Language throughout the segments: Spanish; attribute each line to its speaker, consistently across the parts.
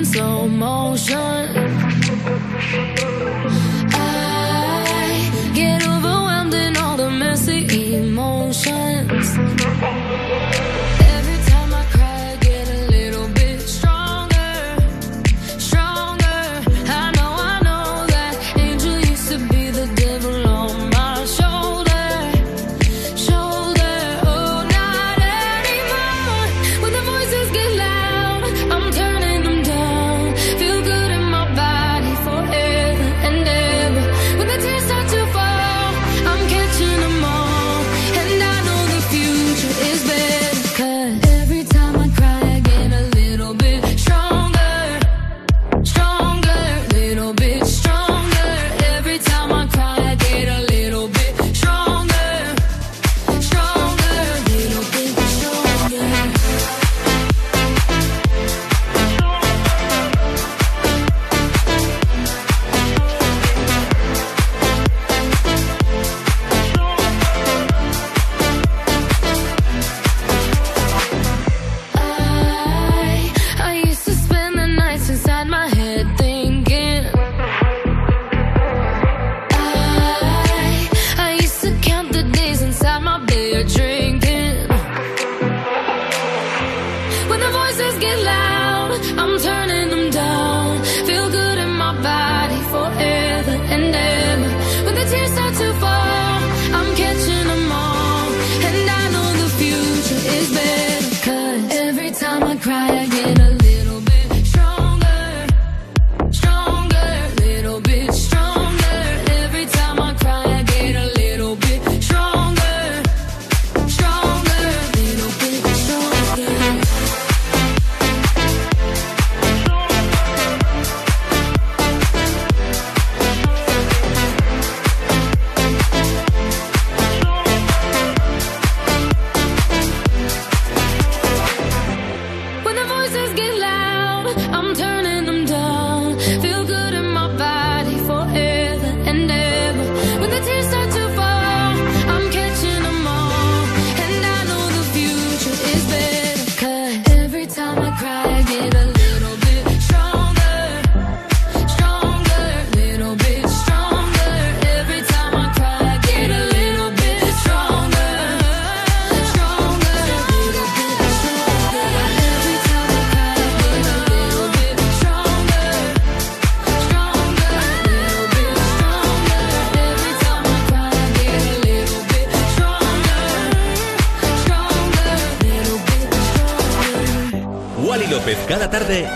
Speaker 1: in slow motion.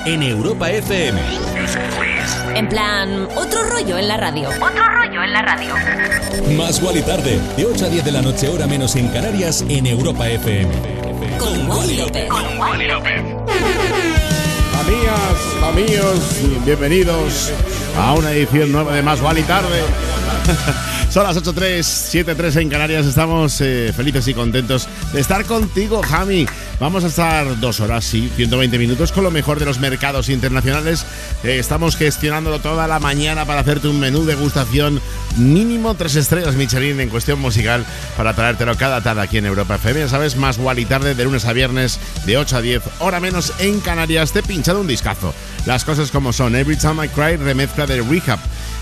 Speaker 2: En Europa FM.
Speaker 3: En plan, otro rollo en la radio. Otro rollo en la radio.
Speaker 2: Más Wally tarde, de 8 a 10 de la noche, hora menos en Canarias, en Europa FM.
Speaker 3: Con Wally López.
Speaker 4: Amigas, amigos, bienvenidos a una edición nueva de Más Vale Tarde. Son las 8.3, 7.3 en Canarias. Estamos eh, felices y contentos de estar contigo, Jami. Vamos a estar dos horas, sí, 120 minutos con lo mejor de los mercados internacionales. Eh, estamos gestionándolo toda la mañana para hacerte un menú de gustación mínimo tres estrellas Michelin en cuestión musical para traértelo cada tarde aquí en Europa FM. Ya sabes, más y tarde de lunes a viernes de 8 a 10, hora menos en Canarias. Te pinchado un discazo. Las cosas como son. Every Time I Cry, remezcla de Rehab.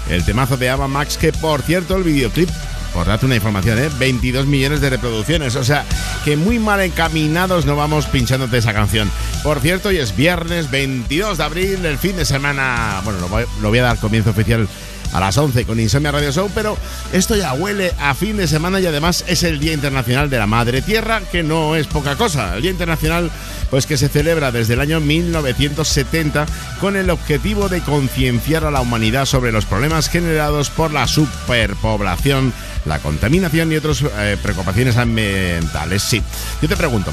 Speaker 4: El temazo de Ava Max, que por cierto, el videoclip por darte una información, ¿eh? 22 millones de reproducciones. O sea, que muy mal encaminados no vamos pinchándote esa canción. Por cierto, hoy es viernes 22 de abril, el fin de semana. Bueno, lo voy, lo voy a dar comienzo oficial a las 11 con Insomnia Radio Show, pero esto ya huele a fin de semana y además es el Día Internacional de la Madre Tierra, que no es poca cosa. El Día Internacional, pues que se celebra desde el año 1970 con el objetivo de concienciar a la humanidad sobre los problemas generados por la superpoblación, la contaminación y otras eh, preocupaciones ambientales. Sí, yo te pregunto,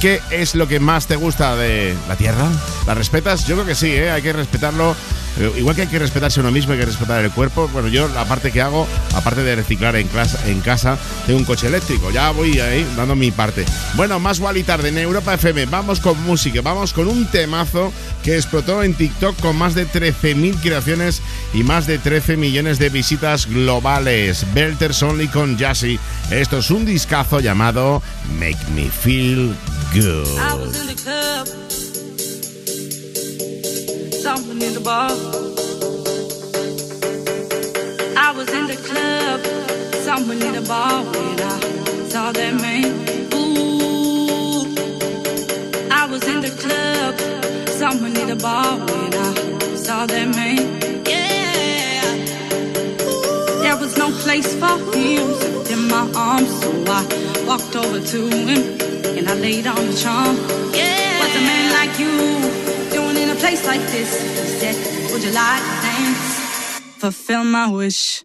Speaker 4: ¿Qué es lo que más te gusta de la Tierra? ¿La respetas? Yo creo que sí, ¿eh? hay que respetarlo. Eh, Igual que hay que respetarse uno mismo, hay que respetar el cuerpo. Bueno, yo la parte que hago, aparte de reciclar en, clase, en casa, tengo un coche eléctrico. Ya voy ahí dando mi parte. Bueno, más y tarde en Europa FM. Vamos con música, vamos con un temazo que explotó en TikTok con más de 13.000 creaciones y más de 13 millones de visitas globales. Belters Only con Jassy. Esto es un discazo llamado Make Me Feel
Speaker 5: I was in the club. Someone in the bar. I was in the club, someone in the bar when I saw that man. Ooh, I was in the club, someone in the bar when I saw that man. Yeah, there was no place for him in my arms, so I walked over to him and I laid on the charm. Yeah, what's a man like you doing in a place like this? He said, Would you like to dance? Fulfill my wish.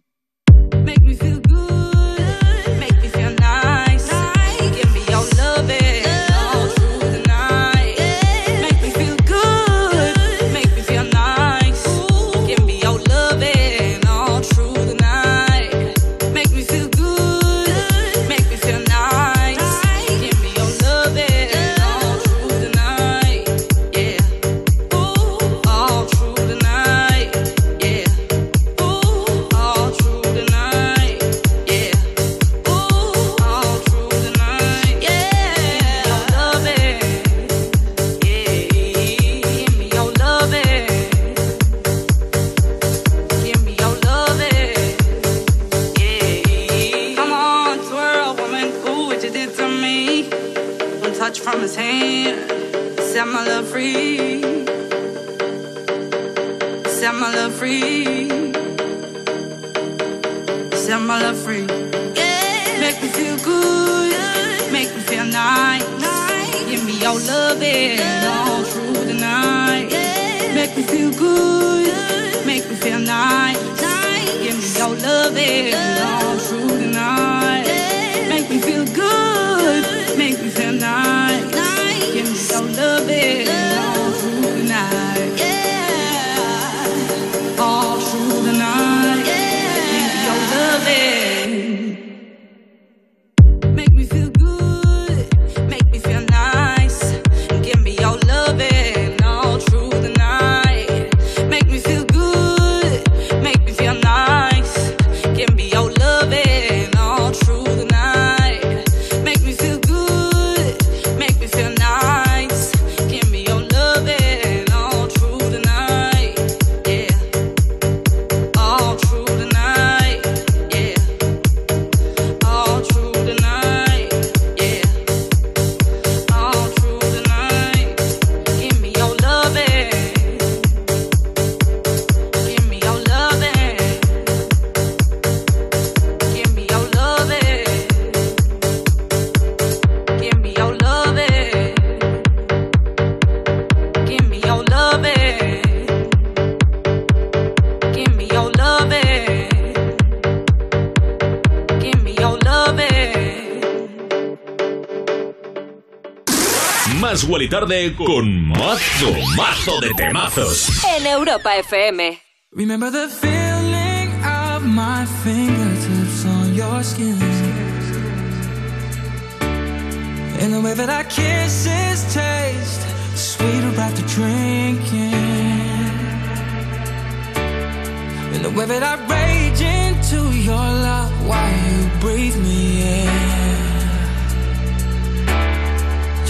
Speaker 5: My love free. Yeah. Make me feel good. Make me feel nice. Give me your loving all through the night. Make me feel good. Make me feel nice. Give me your loving all
Speaker 2: Wally Tarde con mazo, mazo de temazos.
Speaker 3: En Europa FM.
Speaker 6: Remember the feeling of my fingertips on your skin. And the way that our kisses taste sweeter after drinking. And the way that I rage into your love while you breathe me in.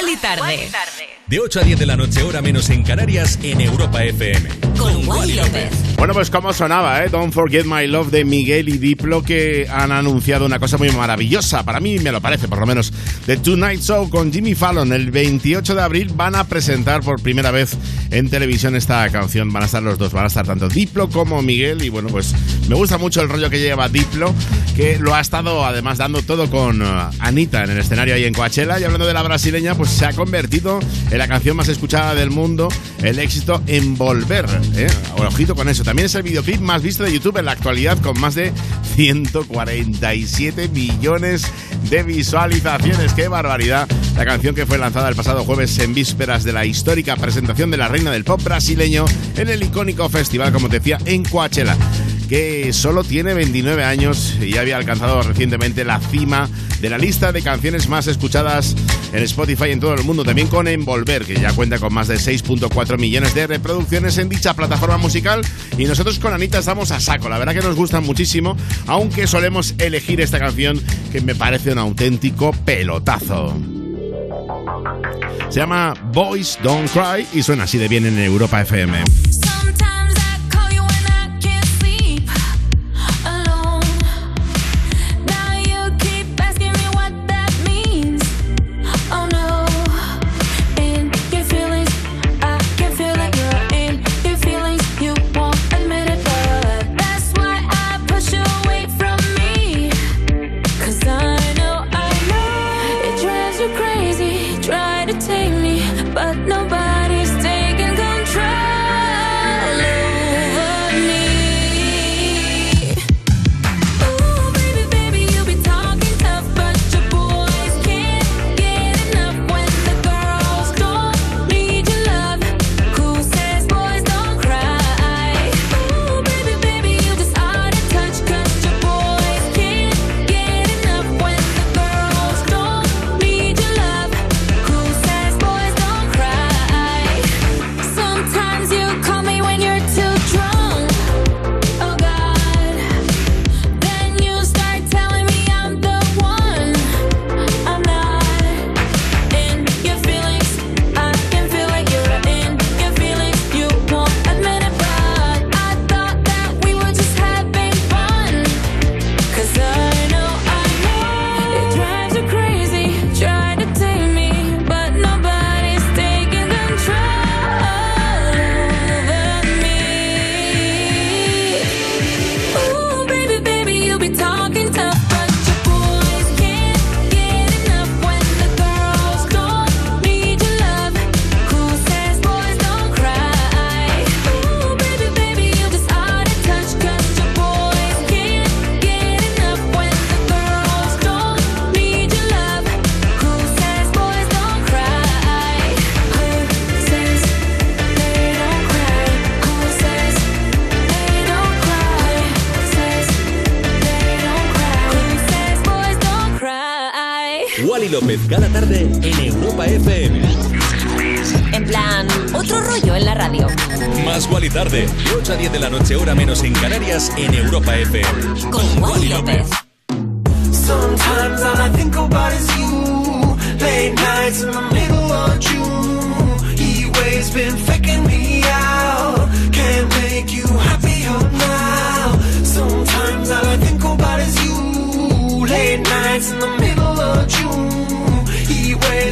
Speaker 3: Más Wally tarde.
Speaker 2: De 8 a 10 de la noche, hora menos en Canarias, en Europa FM.
Speaker 3: Con Wally López.
Speaker 1: Bueno, pues como sonaba, ¿eh? Don't Forget My Love de Miguel y Diplo, que han anunciado una cosa muy maravillosa. Para mí me lo parece, por lo menos. The Tonight Show con Jimmy Fallon. El 28 de abril van a presentar por primera vez en televisión esta canción. Van a estar los dos, van a estar tanto Diplo como Miguel. Y bueno, pues me gusta mucho el rollo que lleva Diplo, que lo ha estado además dando todo con uh, Anita en el escenario ahí en Coachella. Y hablando de la brasileña, pues se ha convertido en la canción más escuchada del mundo, el éxito Envolver. ¿eh? Ojito con eso. También es el videoclip más visto de YouTube en la actualidad, con más de 147 millones de visualizaciones. ¡Qué barbaridad! La canción que fue lanzada el pasado jueves en vísperas de la histórica presentación de la reina del pop brasileño en el icónico festival, como te decía, en Coachella que solo tiene 29 años y había alcanzado recientemente la cima de la lista de canciones más escuchadas en Spotify en todo el mundo, también con Envolver, que ya cuenta con más de 6.4 millones de reproducciones en dicha plataforma musical. Y nosotros con Anita estamos a saco, la verdad que nos gusta muchísimo, aunque solemos elegir esta canción que me parece un auténtico pelotazo. Se llama Boys Don't Cry y suena así de bien en Europa FM.
Speaker 2: Wally López cada tarde en Europa FM.
Speaker 3: En plan, otro rollo en la radio.
Speaker 2: Más Wally tarde, de 8 a 10 de la noche, hora menos en Canarias, en Europa FM.
Speaker 3: Con Wally López.
Speaker 7: Sometimes all I think about is you. Late nights in the middle of June. He always been faking me out. Can't make you happier now. Sometimes all I think about is you. Late nights in the middle of June.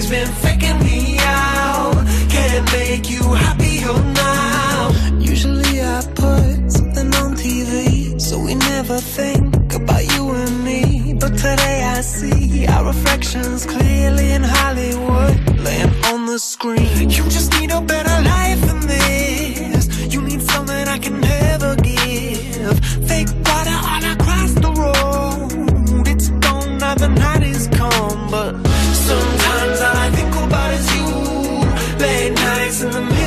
Speaker 7: Always been faking me out. Can't make you happier oh, now. Usually I put something on TV, so we never think about you and me. But today I see our reflections clearly in Hollywood, laying on the screen. You just need a better life than this. You need something I can never give. Fake water all across the road. It's gone now the night is come, but Late nights in the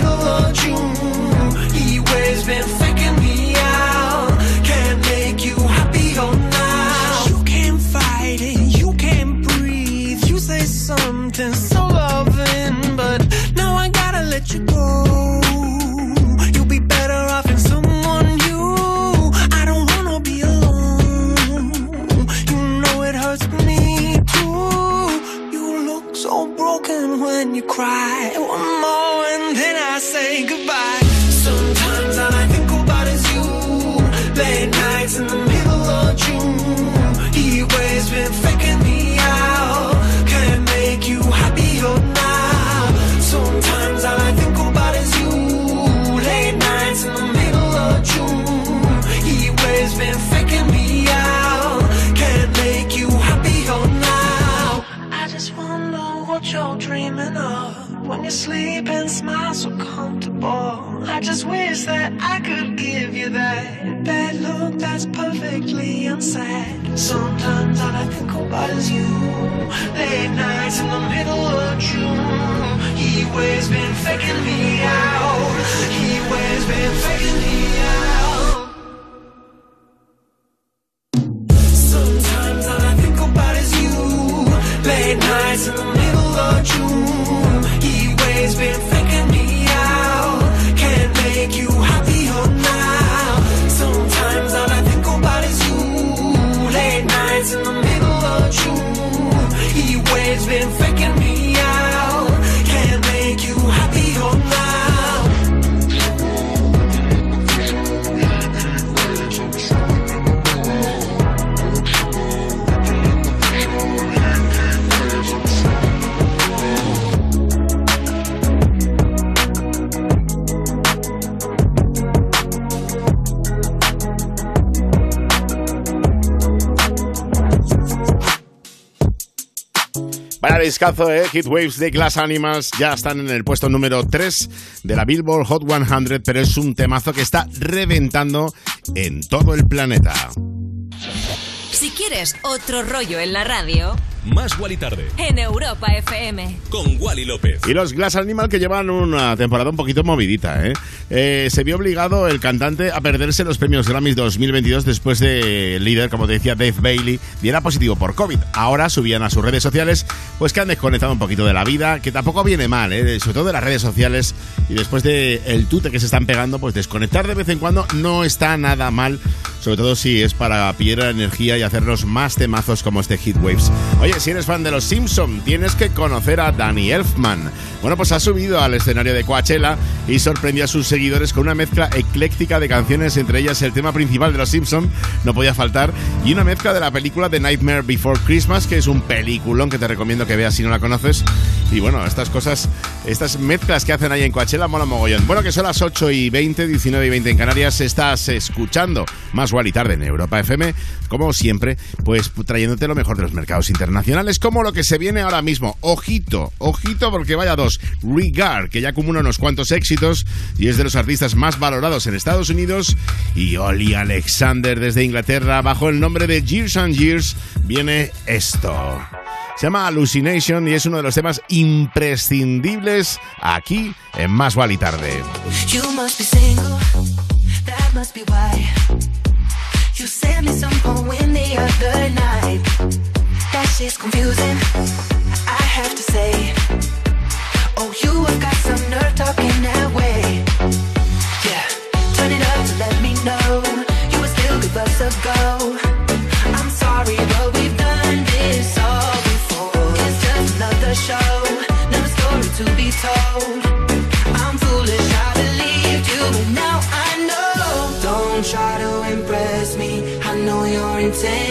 Speaker 7: me out.
Speaker 6: He waves been faking me
Speaker 4: discazo, ¿eh? Hit Waves de Glass Animals ya están en el puesto número 3 de la Billboard Hot 100, pero es un temazo que está reventando en todo el planeta.
Speaker 3: Si quieres otro rollo en la radio,
Speaker 2: Más Wally Tarde
Speaker 3: en Europa FM.
Speaker 2: con Wally López.
Speaker 4: Y los Glass Animal que llevan una temporada un poquito movidita, ¿eh? Eh, Se vio obligado el cantante a perderse los premios Grammys 2022 después de el líder, como te decía, Dave Bailey, diera positivo por COVID. Ahora subían a sus redes sociales, pues que han desconectado un poquito de la vida, que tampoco viene mal, ¿eh? Sobre todo de las redes sociales y después de el tute que se están pegando, pues desconectar de vez en cuando no está nada mal, sobre todo si es para pillar la energía y hacernos más temazos como este Hit Waves. Oye, si eres fan de los Simpson, tienes que conocer a Danny Elfman. Bueno, pues ha subido al escenario de Coachella y sorprendió a sus seguidores con una mezcla ecléctica de canciones, entre ellas el tema principal de los Simpson, no podía faltar, y una mezcla de la película The Nightmare Before Christmas, que es un peliculón que te recomiendo que veas si no la conoces. Y bueno, estas cosas, estas mezclas que hacen ahí en Coachella mola mogollón. Bueno, que son las 8 y 20, 19 y 20 en Canarias, estás escuchando más y tarde en Europa FM, como siempre, pues trayéndote lo mejor de los mercados internacionales, como lo que se viene ahora mismo. Ojito, ojito, porque vaya dos. Regard, que ya acumula unos cuantos éxitos y es de los artistas más valorados en Estados Unidos. Y Oli Alexander desde Inglaterra, bajo el nombre de Years and Years, viene esto. Se llama Hallucination y es uno de los temas imprescindibles aquí en Más y Tarde.
Speaker 8: You must be single, that must be why. You sent me some poem the other night. That shit's confusing, I have to say. Oh, you have got some nerve talking that way. Yeah, turn it up to let me know you would still give us a go. I'm sorry, but we've done this all before. It's just another show, another story to be told. I'm foolish, I believed you, but now I know. Don't try to impress me. I know you're intending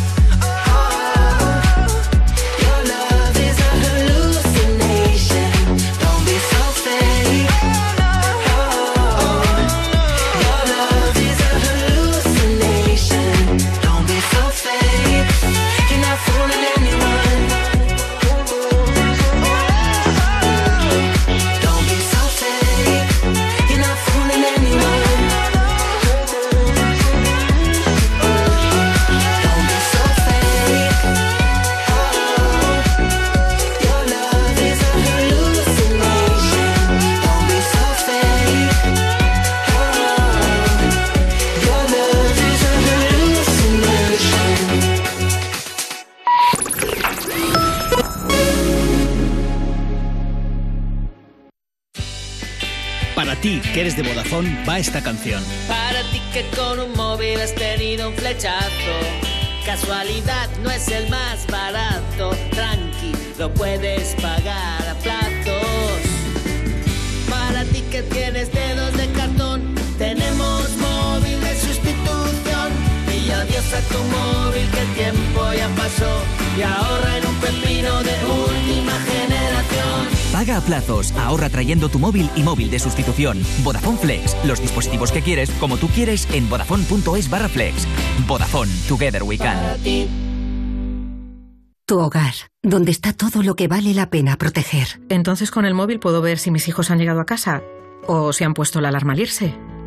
Speaker 9: Va esta canción.
Speaker 10: Para ti que con un móvil has tenido un flechazo. Casualidad no es el más barato. Tranqui, lo puedes pagar a plazos. Para ti que tienes dedos de cartón, tenemos móvil de sustitución. Y adiós a tu móvil que el tiempo ya pasó. Y ahorra en un pepino de última generación.
Speaker 11: Paga a plazos, ahorra trayendo tu móvil y móvil de sustitución. Vodafone Flex, los dispositivos que quieres, como tú quieres, en vodafone.es barra flex. Vodafone, together we can.
Speaker 12: Tu hogar, donde está todo lo que vale la pena proteger.
Speaker 13: Entonces con el móvil puedo ver si mis hijos han llegado a casa o si han puesto la alarma al irse.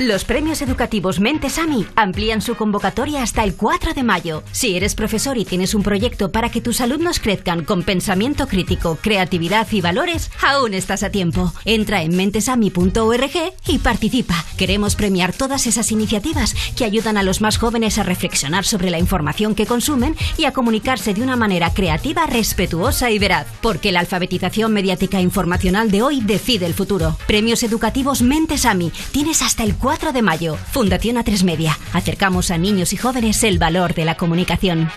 Speaker 14: Los premios educativos Mentesami amplían su convocatoria hasta el 4 de mayo. Si eres profesor y tienes un proyecto para que tus alumnos crezcan con pensamiento crítico, creatividad y valores, aún estás a tiempo. Entra en mentesami.org y participa. Queremos premiar todas esas iniciativas que ayudan a los más jóvenes a reflexionar sobre la información que consumen y a comunicarse de una manera creativa, respetuosa y veraz. Porque la alfabetización mediática informacional de hoy decide el futuro. Premios educativos Mentesami. Tienes hasta el 4 de mayo. Fundación A3 Media. Acercamos a niños y jóvenes el valor de la comunicación.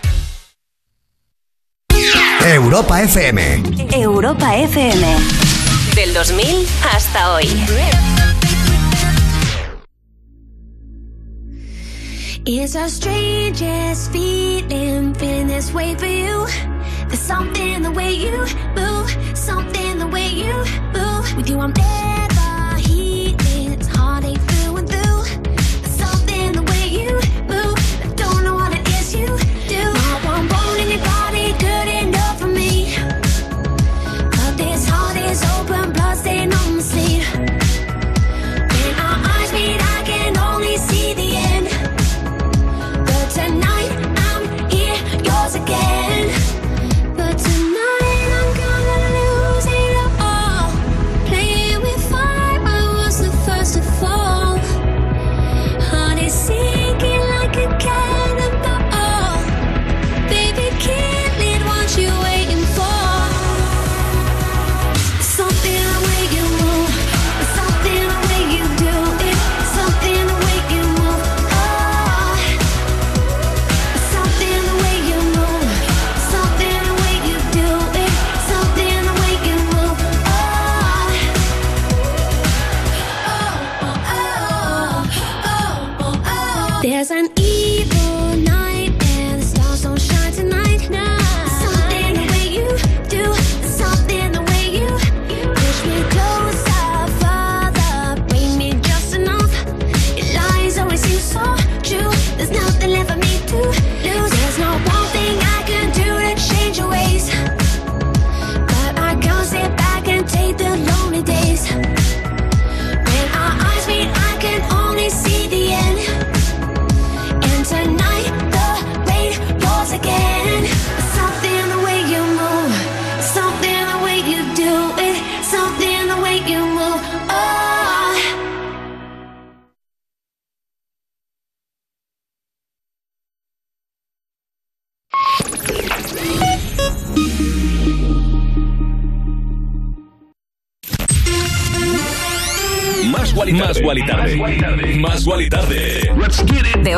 Speaker 15: Europa FM.
Speaker 3: Europa FM. Del 2000 hasta hoy.
Speaker 16: It's the strangest feeling, feeling this way for you. There's something the way you move, something the way you move. With you, I'm never There's an evil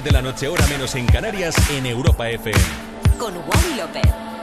Speaker 2: 10 de la noche, hora menos en Canarias, en Europa FM.
Speaker 3: Con Wally López.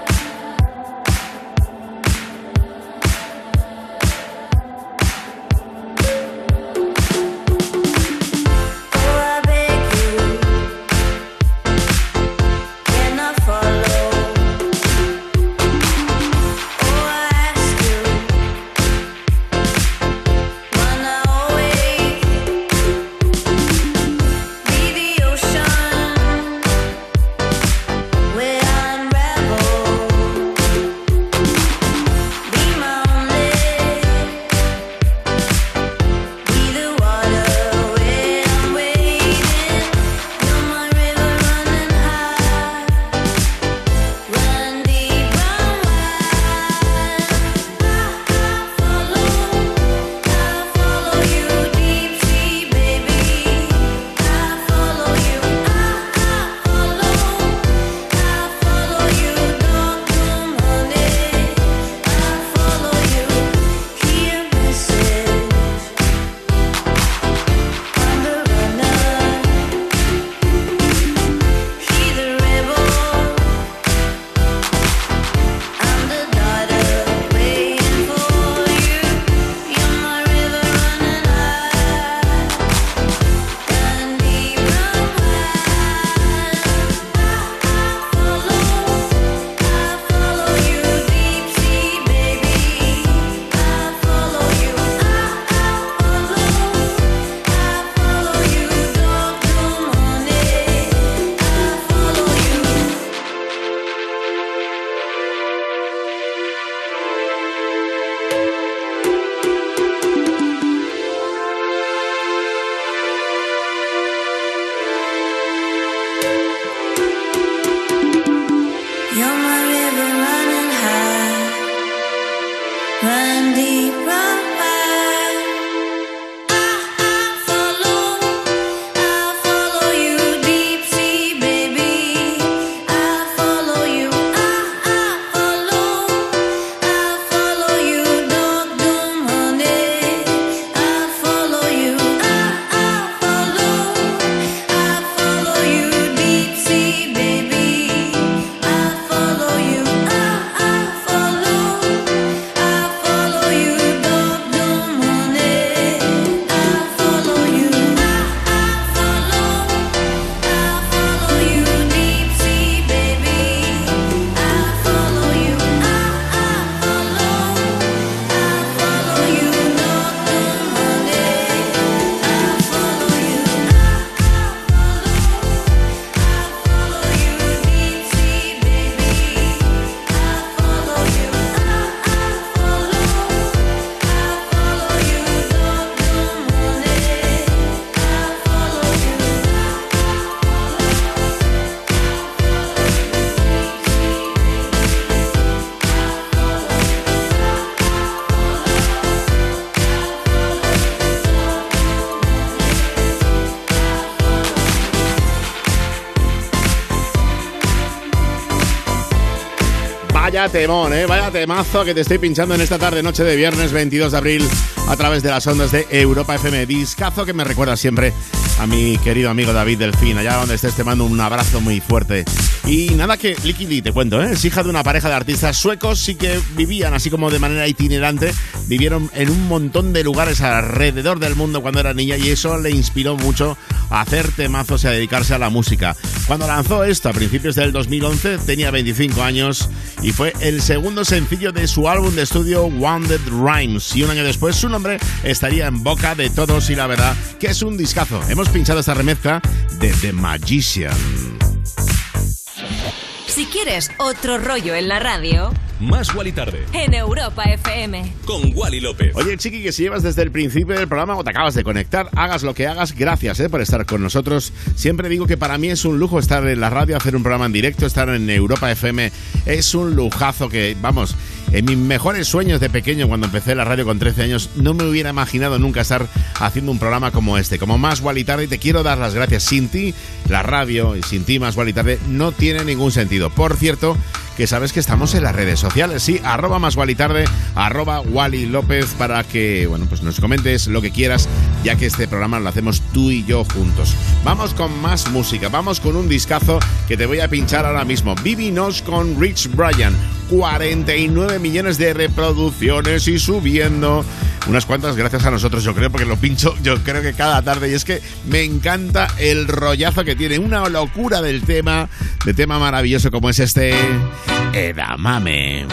Speaker 4: Temón, ¿eh? Vaya temazo que te estoy pinchando en esta tarde, noche de viernes 22 de abril, a través de las ondas de Europa FM. Discazo que me recuerda siempre a mi querido amigo David Delfín, allá donde estés, te mando un abrazo muy fuerte. Y nada que Licky te cuento, ¿eh? es hija de una pareja de artistas suecos y que vivían así como de manera itinerante, vivieron en un montón de lugares alrededor del mundo cuando era niña y eso le inspiró mucho a hacer temazos y a dedicarse a la música. Cuando lanzó esto a principios del 2011 tenía 25 años y fue el segundo sencillo de su álbum de estudio Wounded Rhymes y un año después su nombre estaría en boca de todos y la verdad que es un discazo. Hemos pinchado esta remezcla de The Magician.
Speaker 3: Si quieres otro rollo en la radio,
Speaker 2: Más Wally Tarde.
Speaker 3: en Europa FM.
Speaker 2: Con Wally López.
Speaker 4: Oye, chiqui, que si llevas desde el principio del programa o te acabas de conectar, hagas lo que hagas, gracias eh, por estar con nosotros. Siempre digo que para mí es un lujo estar en la radio, hacer un programa en directo, estar en Europa FM. Es un lujazo que, vamos, en mis mejores sueños de pequeño, cuando empecé la radio con 13 años, no me hubiera imaginado nunca estar haciendo un programa como este, como Más Wally Tarde. Y te quiero dar las gracias. Sin ti, la radio y sin ti, Más Wally Tarde, no tiene ningún sentido. Por cierto, que sabes que estamos en las redes sociales, sí, arroba más Wally tarde, arroba Wally López para que, bueno, pues nos comentes lo que quieras, ya que este programa lo hacemos tú y yo juntos. Vamos con más música, vamos con un discazo que te voy a pinchar ahora mismo. Vivi Nos con Rich Brian, 49 millones de reproducciones y subiendo. Unas cuantas gracias a nosotros, yo creo, porque lo pincho yo creo que cada tarde. Y es que me encanta el rollazo que tiene, una locura del tema, de tema maravilloso como es este Edamame.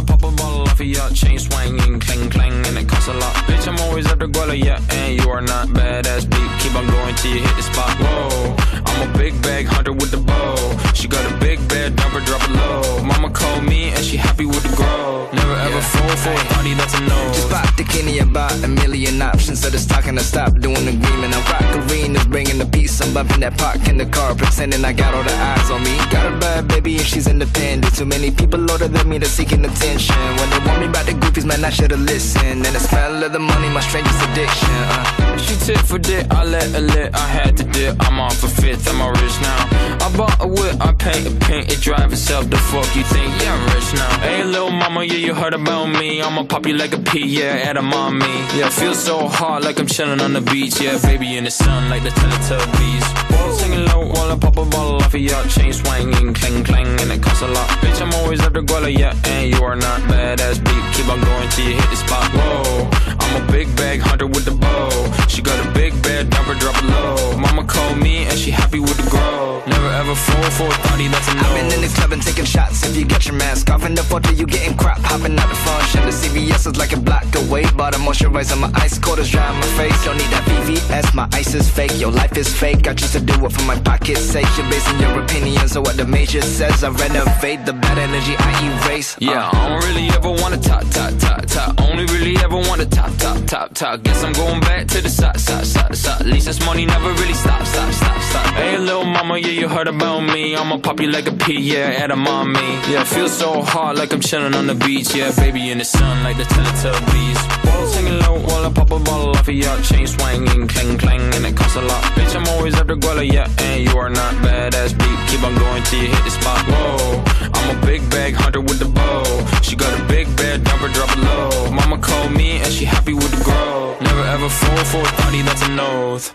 Speaker 17: I pop a bottle off of your chain swinging, clang clang, and it costs a lot. Bitch, I'm always after Guala, yeah, and you are not badass beat. Keep on going till you hit the spot. Whoa, I'm a big bag hunter with the bow. She got a big bed, number drop it low. Mama called me and she happy with the grow. Never ever fall for a thotty that's a no.
Speaker 18: Just pop the Kenny about a million options. So talking to stop doing agreement. I'm rock arenas, bringing the peace. I'm bumping that park in the car, pretending I got all the eyes on me. Got a bad baby and she's independent. Too many people older than me that's seeking attention. When they want me about the goofies, man, I should've listened. And the smell of the money, my strangest addiction. Uh.
Speaker 17: She tit for dick, I let her lit, I had to dip. I'm off a fifth, I'm all rich now. I bought a whip, I paint a paint, it drive itself. The fuck you think? Yeah, I'm rich now. Hey, little mama, yeah, you heard about me. I'ma pop you like a pea, yeah, at a mommy. Yeah, feel so hot like I'm chilling on the beach. Yeah, baby in the sun like the Teletubbies. Singing low while I pop a bottle off of your chain swinging, clang clang, and it costs a lot. Bitch, I'm always after Guala, yeah, and you are not badass beat. Keep on going till you hit the spot. Whoa, I'm a big bag hunter with the bow. She got a big bed, number drop low. Mama called me and she happy with the grow. Never ever fall for a thotty, that's a no.
Speaker 18: I've been in the club and taking shots. If you get your mask off in the photo, you getting crap. Hopping out the function. The CVS is like a block away. Bought a moisturizer, my ice cold is dry on my face. Don't need that VVS, my ice is fake. Your life is fake. I choose to do it for my pocket's sake. You're basing your opinions on what the major says. I renovate the bad energy I erase.
Speaker 17: Yeah, uh. I don't really ever wanna top, top, top, top. Only really ever wanna top, top, top, top. Guess I'm going back to the side, side, side, side. At least this money never really stop, stop, stop, stop. Hey, little mama, yeah, you heard about me. I'ma pop you like a pea, yeah, at a mommy. Yeah, feel so hot like I'm chilling on the beach. Yeah, baby in the sun like the Teletubbies. Whoa, singing low while I pop a bottle off of your chain swinging, clang clang, and it costs a lot. Bitch, I'm always after Guala, yeah, and you are not badass beat. Keep on going till you hit the spot. Whoa, I'm a big bag hunter with the bow. She got a big bed, number drop it low. Mama called me and she happy with the grow. Never ever fall for a thotty, that's an oath.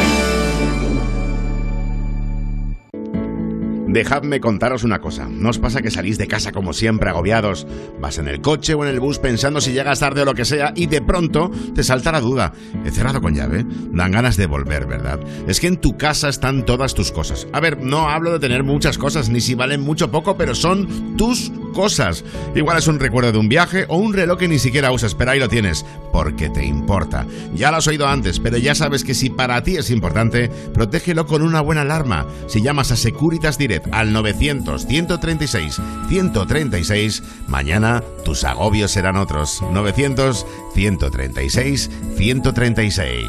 Speaker 4: Dejadme contaros una cosa. ¿No os pasa que salís de casa como siempre agobiados? Vas en el coche o en el bus pensando si llegas tarde o lo que sea y de pronto te salta la duda. ¿He cerrado con llave? Dan ganas de volver, ¿verdad? Es que en tu casa están todas tus cosas. A ver, no hablo de tener muchas cosas, ni si valen mucho o poco, pero son tus cosas. Igual es un recuerdo de un viaje o un reloj que ni siquiera usas, pero ahí lo tienes, porque te importa. Ya lo has oído antes, pero ya sabes que si para ti es importante, protégelo con una buena alarma. Si llamas a Securitas Direct al 900 136 136, mañana tus agobios serán otros. 900 136 136.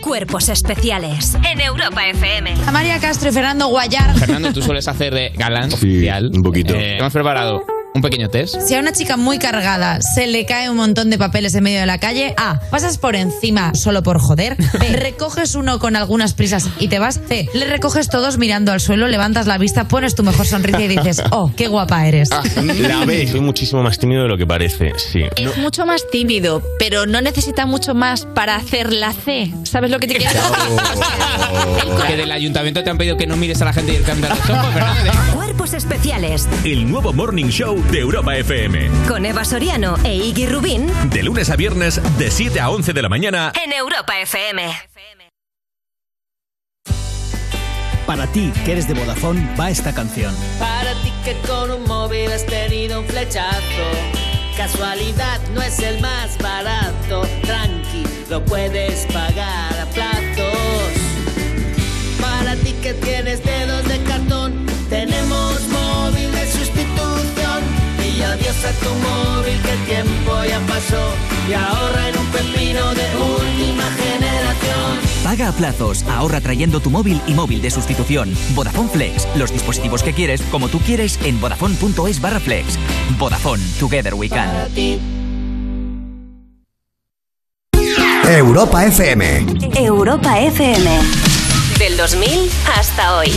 Speaker 3: Cuerpos especiales en Europa FM.
Speaker 19: A María Castro y Fernando Guayar.
Speaker 20: Fernando, tú sueles hacer de galán oficial.
Speaker 21: un poquito.
Speaker 20: Eh, hemos preparado
Speaker 19: un pequeño test.
Speaker 22: Si a una chica muy cargada se le cae un montón de papeles en medio de la calle, A. Pasas por encima solo por joder. B. Recoges uno con algunas prisas y te vas. C. Le recoges todos mirando al suelo, levantas la vista, pones tu mejor sonrisa y dices, oh, qué guapa eres.
Speaker 21: La B. Soy muchísimo más tímido de lo que parece, sí. No-
Speaker 23: Es mucho más tímido, pero no necesita mucho más para hacer la C. ¿Sabes lo que te quiero decir?
Speaker 19: Que del ayuntamiento te han pedido que no mires a la gente y el cambio de los ojos, ¿verdad?
Speaker 16: Cuerpos especiales
Speaker 2: El nuevo Morning Show de Europa FM.
Speaker 16: con Eva Soriano e Iggy Rubín
Speaker 2: De lunes a viernes, de 7 a 11 de la mañana.
Speaker 16: en Europa FM.
Speaker 24: Para ti, que eres de Vodafone, va esta canción.
Speaker 10: Para ti que con un móvil has tenido un flechazo. Casualidad no es el más barato. Tranqui, lo puedes pagar a plazos. Para ti que tienes de Y adiós a tu móvil que el tiempo ya pasó. Y ahorra en un pepino de última generación.
Speaker 11: Paga a plazos, ahorra trayendo tu móvil y móvil de sustitución. Vodafone Flex, los dispositivos que quieres, como tú quieres, en vodafone.es barra flex. Vodafone, Together We Can.
Speaker 15: Europa FM.
Speaker 16: Europa FM. Del 2000 hasta hoy.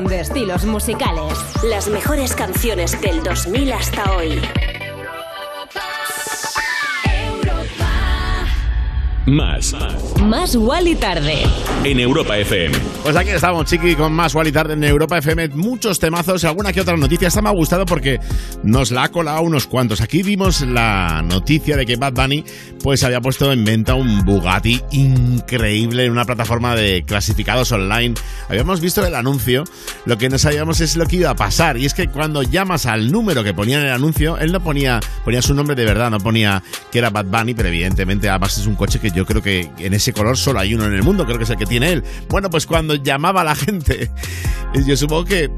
Speaker 16: Selección de estilos musicales. Las mejores canciones del 2000 hasta hoy.
Speaker 2: Más.
Speaker 16: Más Wally tarde.
Speaker 2: En Europa FM.
Speaker 4: Pues aquí estamos, chiqui, con más Wally Tarde en Europa FM. Muchos temazos, alguna que otra noticia. Esta me ha gustado porque nos la ha colado unos cuantos. Aquí vimos la noticia de que Bad Bunny pues había puesto en venta un Bugatti increíble en una plataforma de clasificados online. Habíamos visto el anuncio, lo que no sabíamos es lo que iba a pasar. Y es que cuando llamas al número que ponía en el anuncio, él no ponía, ponía su nombre de verdad, no ponía que era Bad Bunny, pero evidentemente además es un coche que yo creo que en ese color solo hay uno en el mundo, creo que es el que tiene él. Bueno, pues cuando llamaba a la gente, yo supongo que,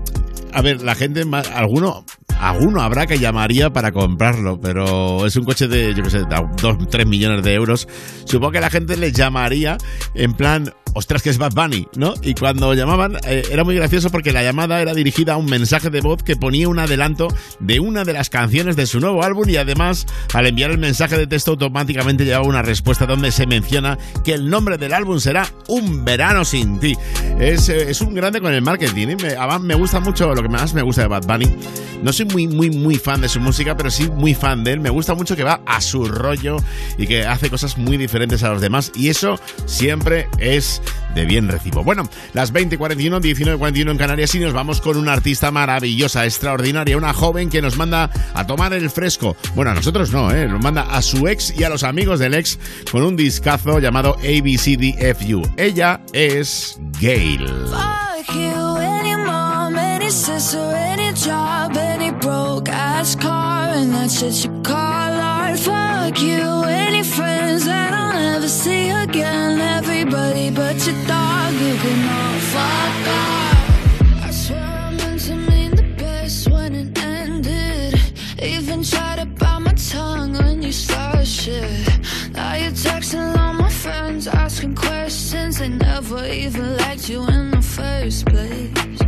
Speaker 4: a ver, la gente, ma- alguno, alguno habrá que llamaría para comprarlo, pero es un coche de, yo qué sé, 2, 3 millones de euros. Supongo que la gente le llamaría en plan, ostras, que es Bad Bunny, ¿no? Y cuando llamaban, eh, era muy gracioso porque la llamada era dirigida a un mensaje de voz que ponía un adelanto de una de las canciones de su nuevo álbum y además, al enviar el mensaje de texto, automáticamente llevaba una respuesta donde se menciona que el nombre del álbum será Un verano sin ti. Es, eh, es un grande con el marketing. ¿eh? Me, me gusta mucho, lo que más me gusta de Bad Bunny. No soy muy, muy, muy fan de su música, pero sí muy fan de él. Me gusta mucho que va a su rollo y que hace cosas muy diferentes a los demás. Y eso siempre es de bien recibo. Bueno, las 20.41, 19.41 en Canarias y nos vamos con una artista maravillosa, extraordinaria, una joven que nos manda a tomar el fresco. Bueno, a nosotros no, ¿eh? Nos manda a su ex y a los amigos del ex con un discazo llamado ABCDFU. Ella es Gail.
Speaker 1: Fuck you, any. Everybody but your dog, you can all fuck off. I swear I meant to mean the best when it ended. Even tried to bite my tongue when you started shit. Now you're texting all my friends, asking questions. They never even liked you in the first place.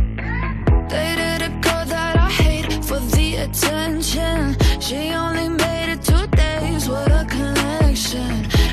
Speaker 1: Dated a girl that I hate for the attention. She only made it two days with a connection.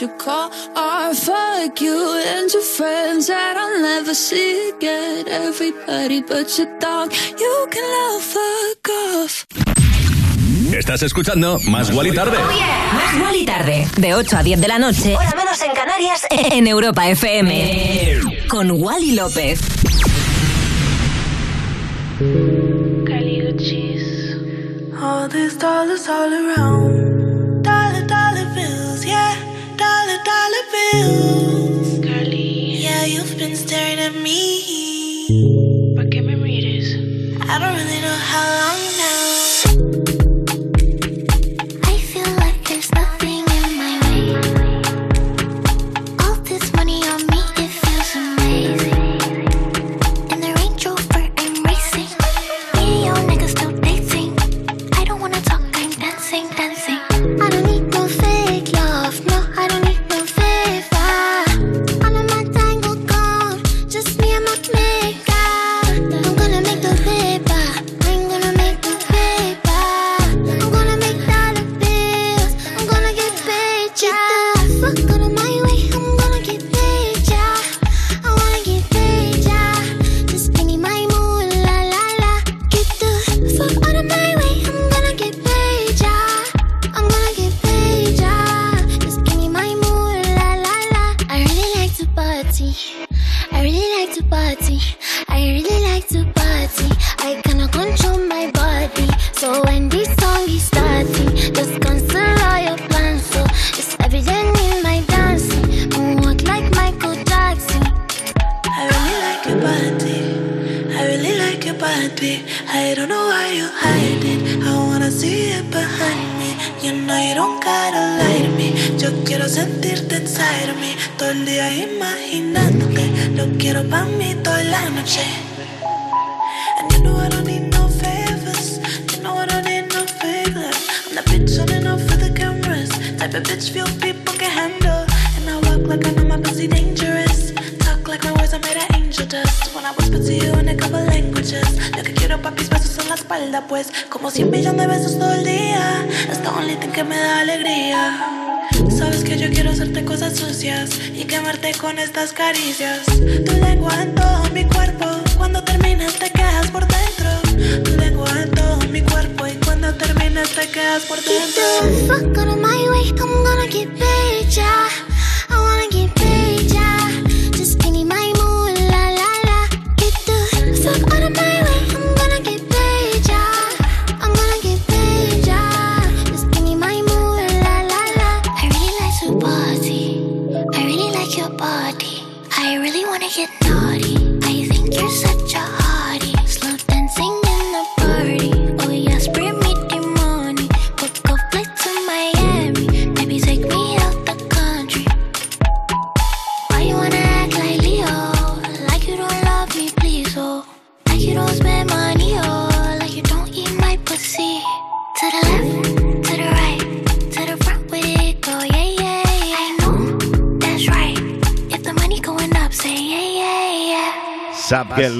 Speaker 1: you call art. Fuck you and your friends that I'll never see again. Everybody but your dog, you can all fuck off.
Speaker 2: Estás escuchando Más Guali Tarde.
Speaker 3: Más Guali Tarde. De 8 a 10 de la noche. Hora menos en Canarias. En Europa FM. Con Wally López.
Speaker 1: All these dollars all around. Bills. Yeah, you've been staring at me.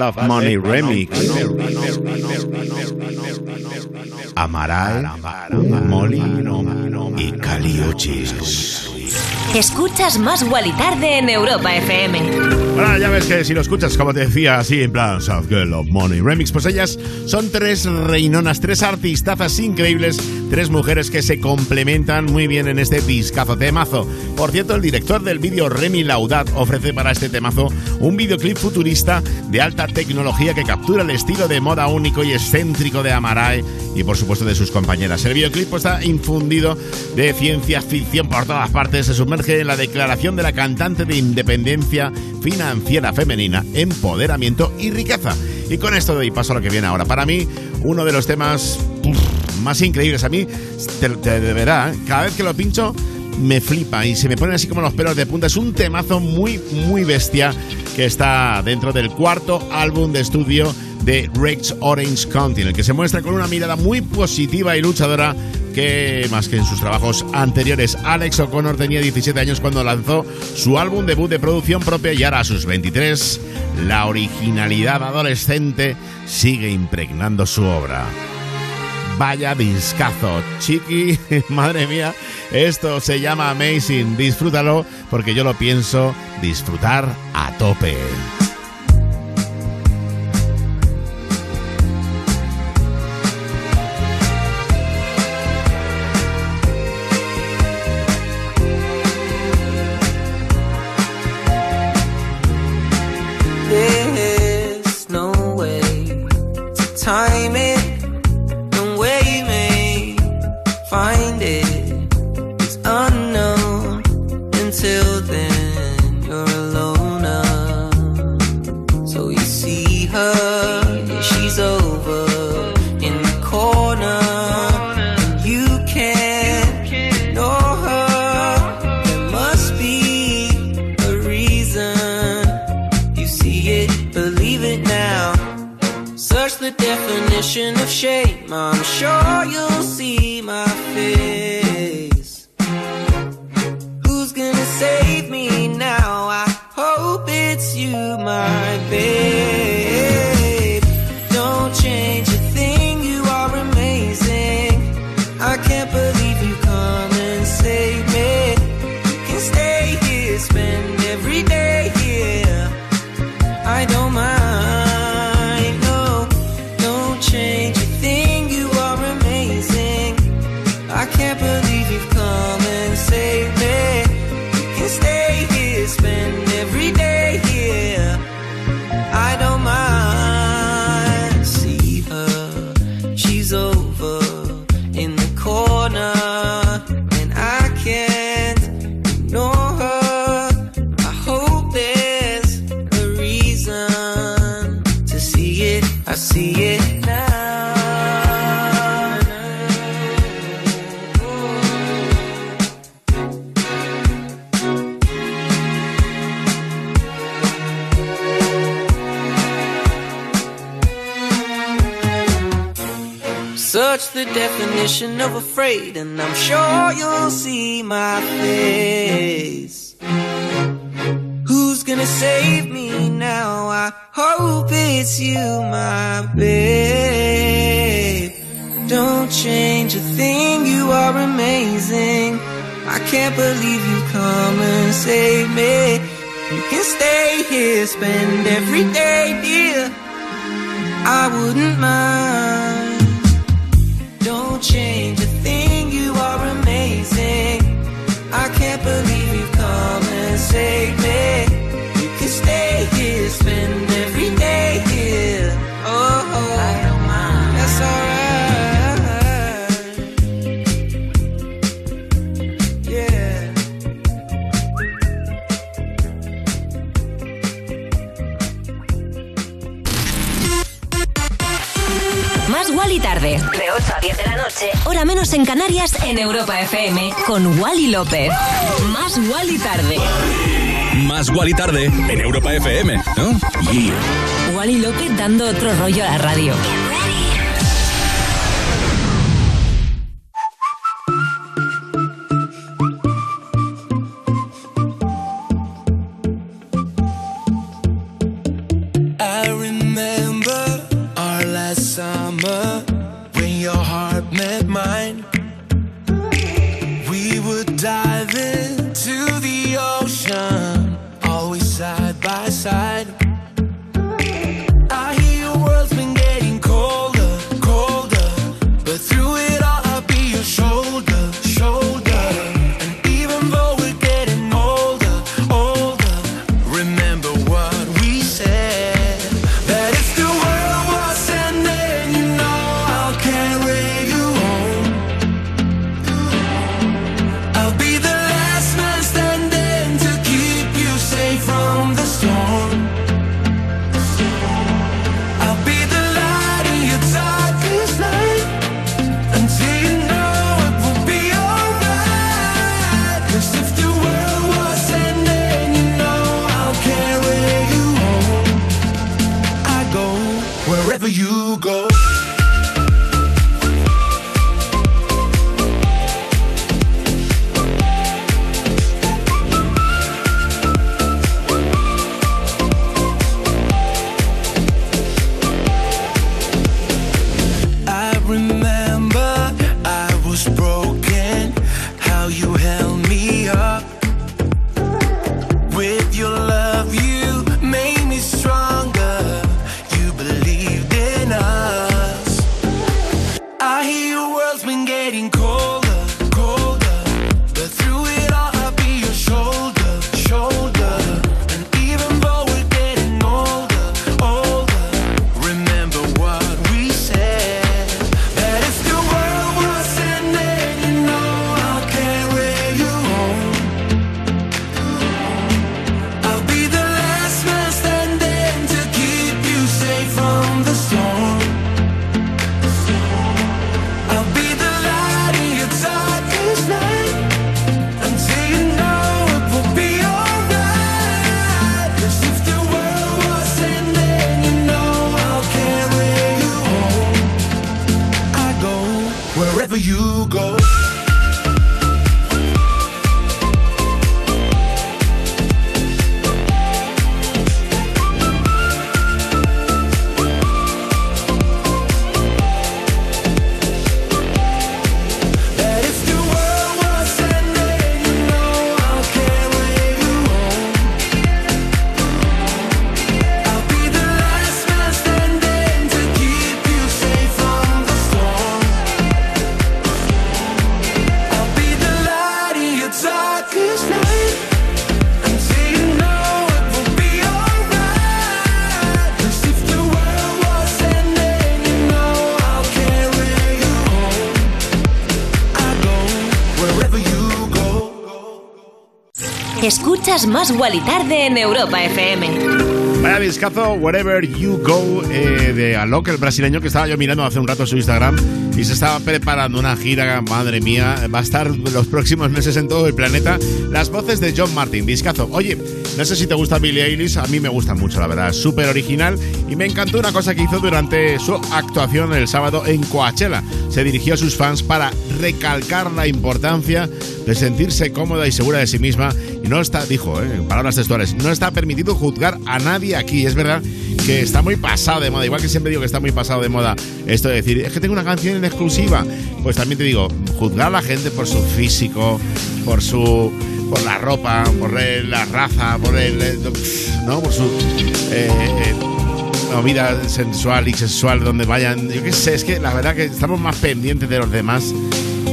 Speaker 25: Love Money
Speaker 4: Remix. Amaral, Molly y Caliochis.
Speaker 3: Escuchas más Wally Tarde en Europa FM.
Speaker 4: Ahora ya ves que si lo escuchas, como te decía, así en plan South Girl of Money Remix, pues ellas son tres reinonas, tres artistazas increíbles, tres mujeres que se complementan muy bien en este discazo temazo. Por cierto, el director del vídeo Remy Laudat ofrece para este temazo un videoclip futurista de alta tecnología que captura el estilo de moda único y excéntrico de Amarae y por supuesto de sus compañeras. El videoclip está infundido de ciencia ficción por todas partes, se sumerge en la declaración de la cantante de independencia financiera femenina, empoderamiento y riqueza. Y con esto doy paso a lo que viene ahora. Para mí, uno de los temas más increíbles a mí, te- te- ¿eh? cada vez que lo pincho me flipa y se me ponen así como los pelos de punta. Es un temazo muy, muy bestia que está dentro del cuarto álbum de estudio de Rex Orange County, en el que se muestra con una mirada muy positiva y luchadora que más que en sus trabajos anteriores. Alex O'Connor tenía 17 años cuando lanzó su álbum debut de producción propia y ahora a sus 23 la originalidad adolescente sigue impregnando su obra. Vaya discazo, chiqui, madre mía, esto se llama Amazing, disfrútalo porque yo lo pienso disfrutar a tope.
Speaker 3: tarde. De 8 a 10 de la noche. Hora menos en Canarias, en Europa FM. Con Wally López. Más Wally tarde.
Speaker 2: Más Wally tarde en Europa FM, ¿no?
Speaker 3: Wally López dando otro rollo a la radio. más Gualitarde en Europa FM.
Speaker 4: Vaya discazo, Wherever You Go, eh, de Alok, el brasileño que estaba yo mirando hace un rato su Instagram y se estaba preparando una gira, madre mía, va a estar los próximos meses en todo el planeta. Las voces de John Martin, discazo. Oye, no sé si te gusta Billie Eilish, a mí me gusta mucho, la verdad, súper original y me encantó una cosa que hizo durante su actuación el sábado en Coachella. Se dirigió a sus fans para recalcar la importancia de sentirse cómoda y segura de sí misma y no está, dijo, eh, en palabras textuales, no está permitido juzgar a nadie aquí. Es verdad que está muy pasado de moda, igual que siempre digo que está muy pasado de moda esto de decir, es que tengo una canción en exclusiva. Pues también te digo, juzgar a la gente por su físico, por su por la ropa, por la raza, por el no, por su eh, eh, movida sensual y sexual donde vayan. Yo qué sé, es que la verdad que estamos más pendientes de los demás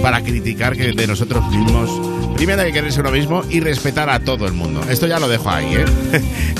Speaker 4: para criticar que de nosotros mismos. Primero hay que quererse uno mismo y respetar a todo el mundo. Esto ya lo dejo ahí, ¿eh?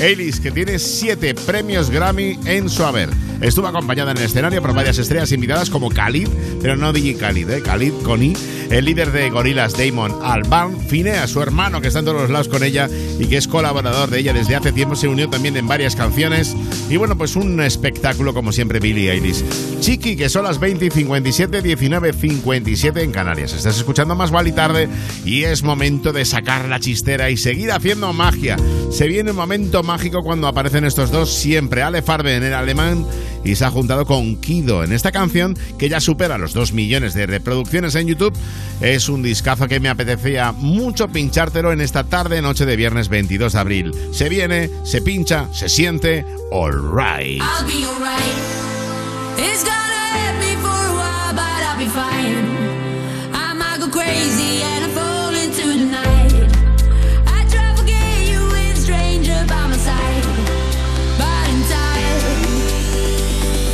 Speaker 4: Eilis, que tiene siete premios Grammy en su haber. Estuvo acompañada en el escenario por varias estrellas invitadas como Khalid, pero no DJ Khalid, ¿eh? Khalid con I, el líder de Gorillaz Damon Albarn, Finea, su hermano que está en todos los lados con ella y que es colaborador de ella desde hace tiempo, se unió también en varias canciones. Y bueno, pues un espectáculo como siempre Billie Eilish. Chiqui, que son las 20 y 57, 19 57 en Canarias. Estás escuchando más y tarde y es momento de sacar la chistera y seguir haciendo magia. Se viene un momento mágico cuando aparecen estos dos siempre. Ale Farben, el alemán, y se ha juntado con Kido en esta canción que ya supera los 2 millones de reproducciones en YouTube. Es un discazo que me apetecía mucho pinchártelo en esta tarde, noche de viernes 22 de abril. Se viene, se pincha, se siente, alright.
Speaker 1: It's gonna for but I'll be fine. Go crazy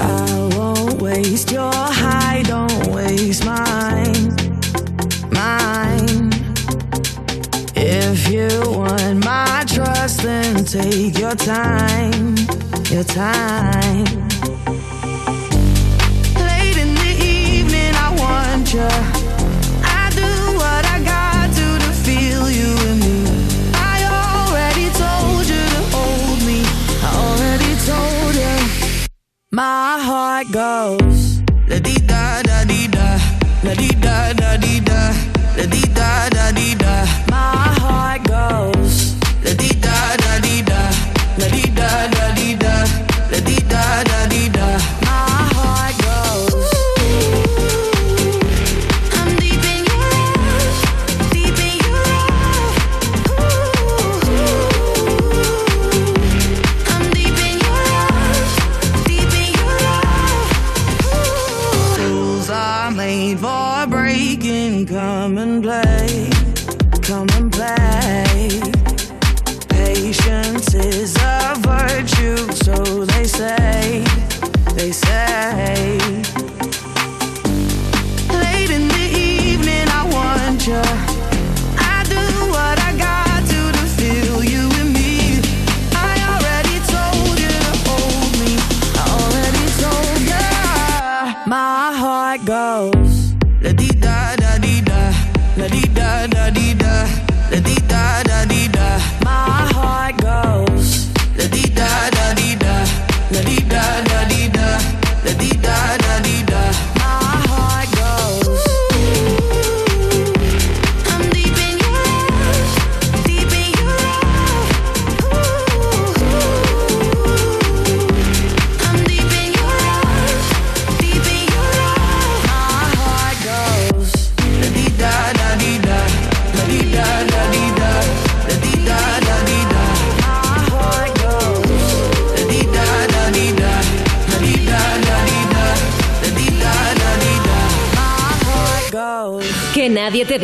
Speaker 26: I won't waste your high, don't waste mine, mine. If you want my trust, then take your time, your time. Late in the evening, I want you. My heart goes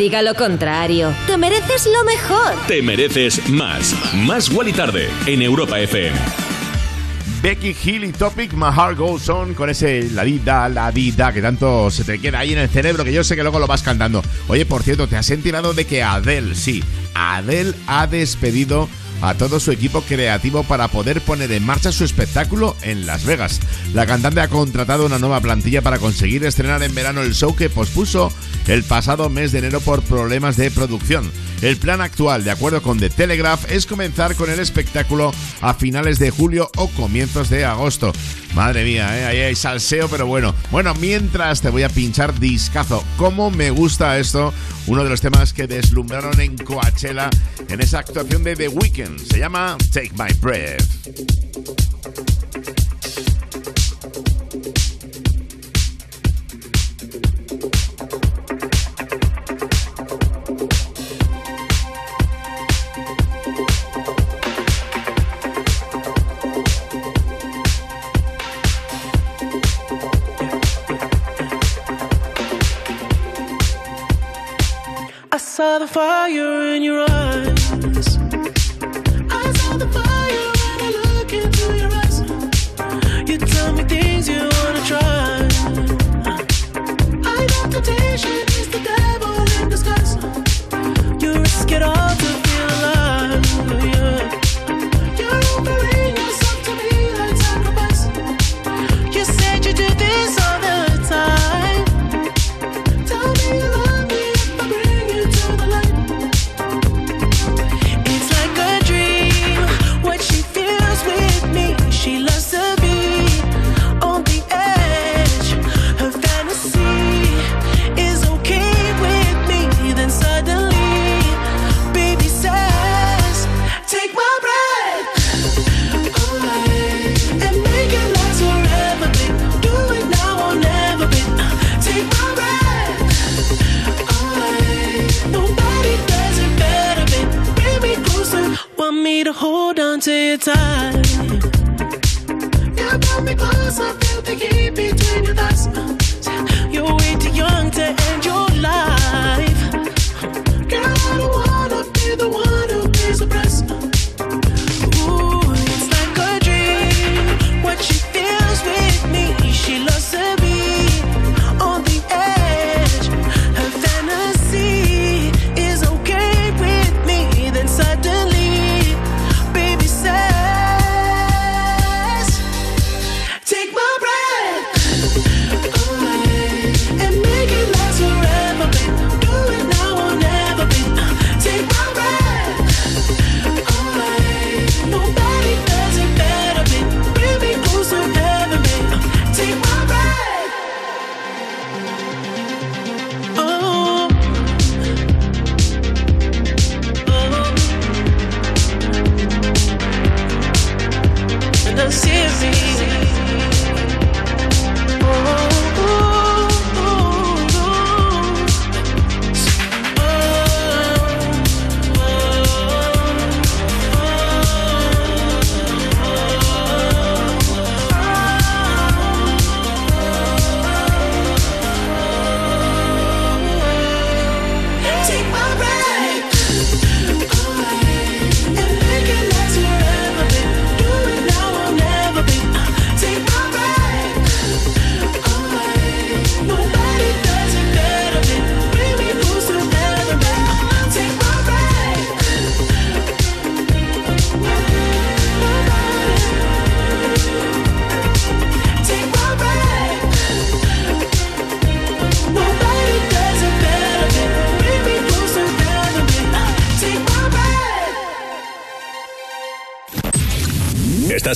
Speaker 3: diga lo contrario. Te mereces lo mejor.
Speaker 2: Te mereces más. Más Wally Tarde en Europa FM.
Speaker 4: Becky Hill y Topic, My Heart Goes On, con ese la vida, la vida, que tanto se te queda ahí en el cerebro, que yo sé que luego lo vas cantando. Oye, por cierto, ¿te has enterado de que Adele, sí, Adele ha despedido a todo su equipo creativo para poder poner en marcha su espectáculo en Las Vegas. La cantante ha contratado una nueva plantilla para conseguir estrenar en verano el show que pospuso el pasado mes de enero por problemas de producción. El plan actual, de acuerdo con The Telegraph, es comenzar con el espectáculo a finales de julio o comienzos de agosto. Madre mía, ¿eh? ahí hay salseo, pero bueno. Bueno, mientras te voy a pinchar discazo. ¿Cómo me gusta esto? Uno de los temas que deslumbraron en Coachella en esa actuación de The Weeknd. Se llama Take My Breath.
Speaker 7: Saw the fire in your eyes.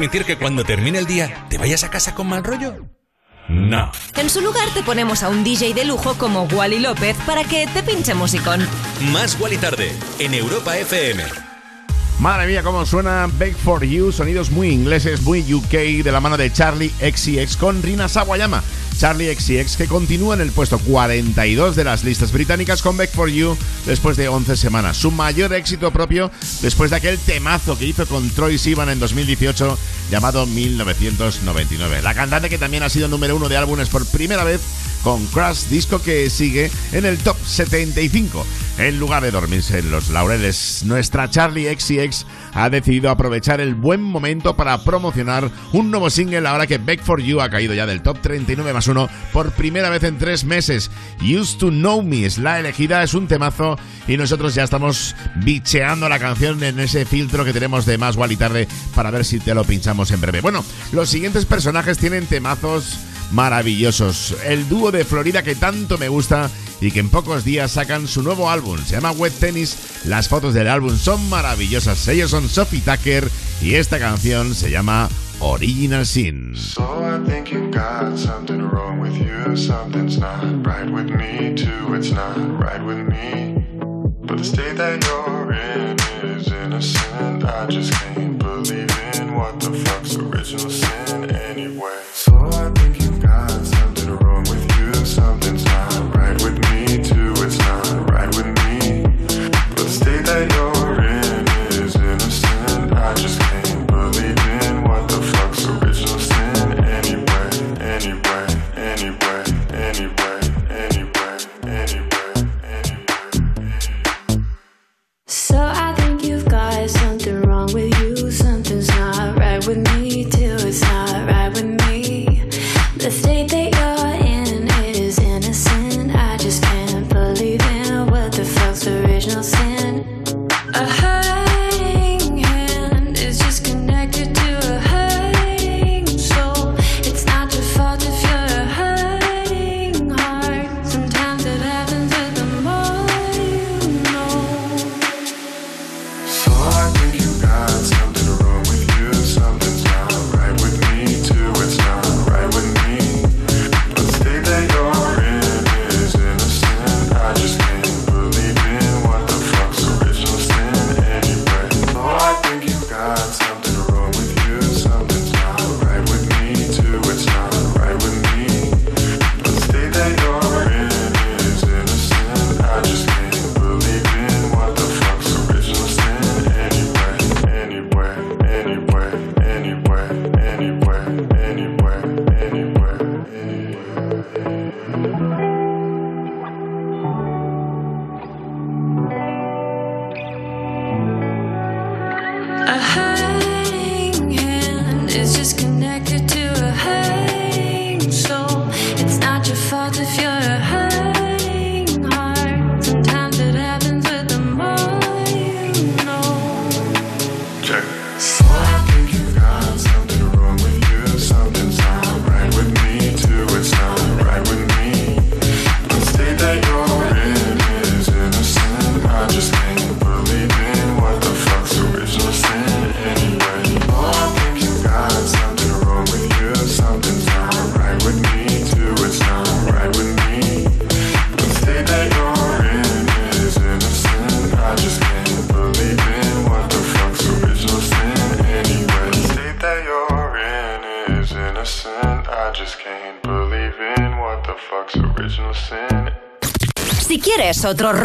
Speaker 2: Permitir que cuando termine el día te vayas a casa con mal rollo? No.
Speaker 3: En su lugar te ponemos a un DJ de lujo como Wally López para que te pinche musicón.
Speaker 2: Más Wally tarde en Europa FM.
Speaker 4: Madre mía, cómo suena Beg for You, sonidos muy ingleses, muy UK, de la mano de Charlie XCX con Rina Sawayama. Charlie XCX que continúa en el puesto 42 de las listas británicas con Beg for You después de 11 semanas. Su mayor éxito propio después de aquel temazo que hizo con Troy Sivan en 2018 llamado 1999. La cantante que también ha sido número uno de álbumes por primera vez con Crash Disco que sigue en el top 75. En lugar de dormirse en los laureles, nuestra Charlie XCX ha decidido aprovechar el buen momento para promocionar un nuevo single ahora que Back for You ha caído ya del top 39 más 1 por primera vez en tres meses. Used to Know Me es la elegida, es un temazo y nosotros ya estamos bicheando la canción en ese filtro que tenemos de más y tarde para ver si te lo pinchamos en breve. Bueno, los siguientes personajes tienen temazos maravillosos. El dúo de Florida que tanto me gusta y que en pocos días sacan su nuevo álbum. Se llama Wet Tennis. Las fotos del álbum son maravillosas. Ellos son Sophie Tucker y esta canción se llama Original Sin.
Speaker 27: So I think you've got something wrong with you. Something's not right with me, too. It's not right with me. But the state that you're in is innocent. I just can't believe in what the fuck's original sin anyway. So I think with me,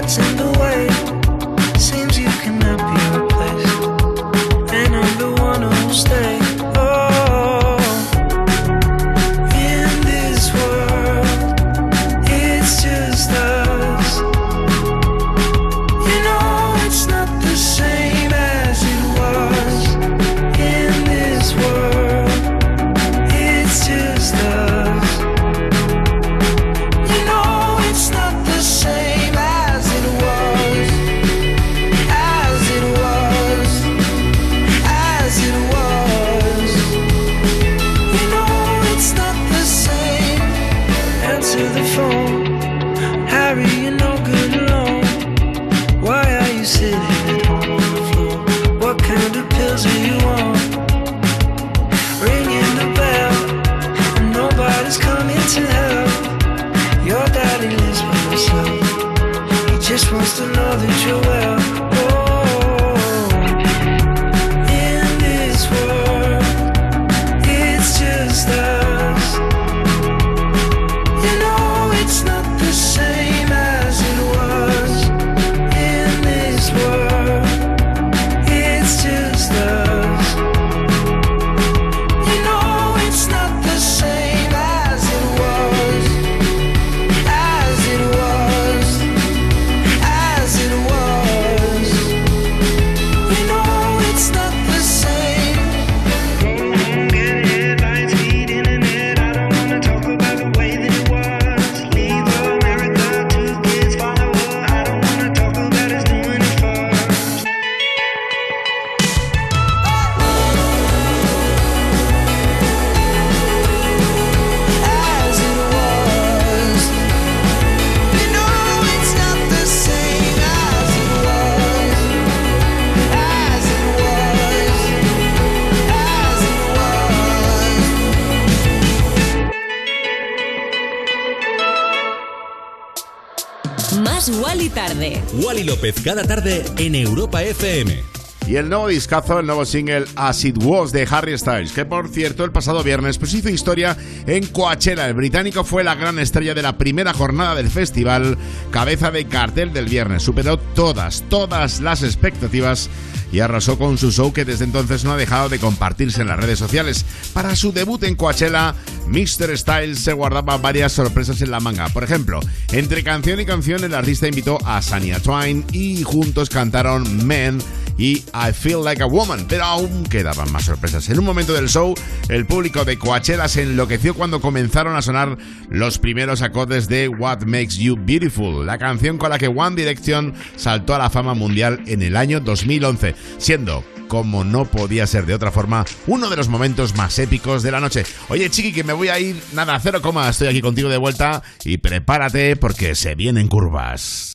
Speaker 3: catch
Speaker 7: a López cada tarde en Europa FM.
Speaker 4: Y el nuevo discazo, el nuevo single As It Was de Harry Styles, que por cierto el pasado viernes pues hizo historia en Coachella. El británico fue la gran estrella de la primera jornada del festival, cabeza de cartel del viernes. Superó todas, todas las expectativas y arrasó con su show que desde entonces no ha dejado de compartirse en las redes sociales. Para su debut en Coachella, Mr. Styles se guardaba varias sorpresas en la manga. Por ejemplo, entre canción y canción el artista invitó a Sania Twain y juntos cantaron Men y I Feel Like a Woman, pero aún quedaban más sorpresas. En un momento del show, el público de Coachella se enloqueció cuando comenzaron a sonar los primeros acordes de What Makes You Beautiful, la canción con la que One Direction saltó a la fama mundial en el año 2011, siendo como no podía ser de otra forma, uno de los momentos más épicos de la noche. Oye, chiqui, que me voy a ir, nada, cero coma, estoy aquí contigo de vuelta y prepárate porque se vienen curvas.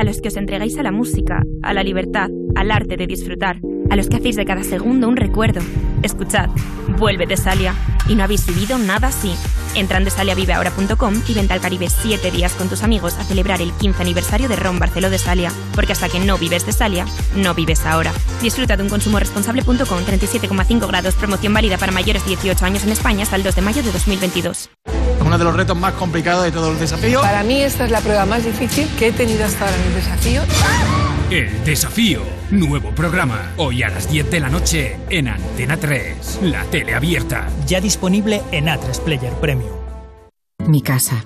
Speaker 28: A los que os entregáis a la música, a la libertad, al arte de disfrutar, a los que hacéis de cada segundo un recuerdo. Escuchad, vuelve Tesalia. Y no habéis vivido nada así. Entra en desaliaviveahora.com y vente al Caribe 7 días con tus amigos a celebrar el 15 aniversario de Ron Barceló de Salia. Porque hasta que no vives de Salia, no vives ahora. Disfruta de un consumo responsable.com 37,5 grados, promoción válida para mayores de 18 años en España hasta el 2 de mayo de 2022.
Speaker 29: Uno de los retos más complicados de todos los desafíos.
Speaker 30: Para mí esta es la prueba más difícil que he tenido hasta ahora en el desafío.
Speaker 31: El desafío. Nuevo programa. Hoy a las 10 de la noche en Antena 3. La tele abierta.
Speaker 32: Ya disponible en A3 Player Premium.
Speaker 13: Mi casa.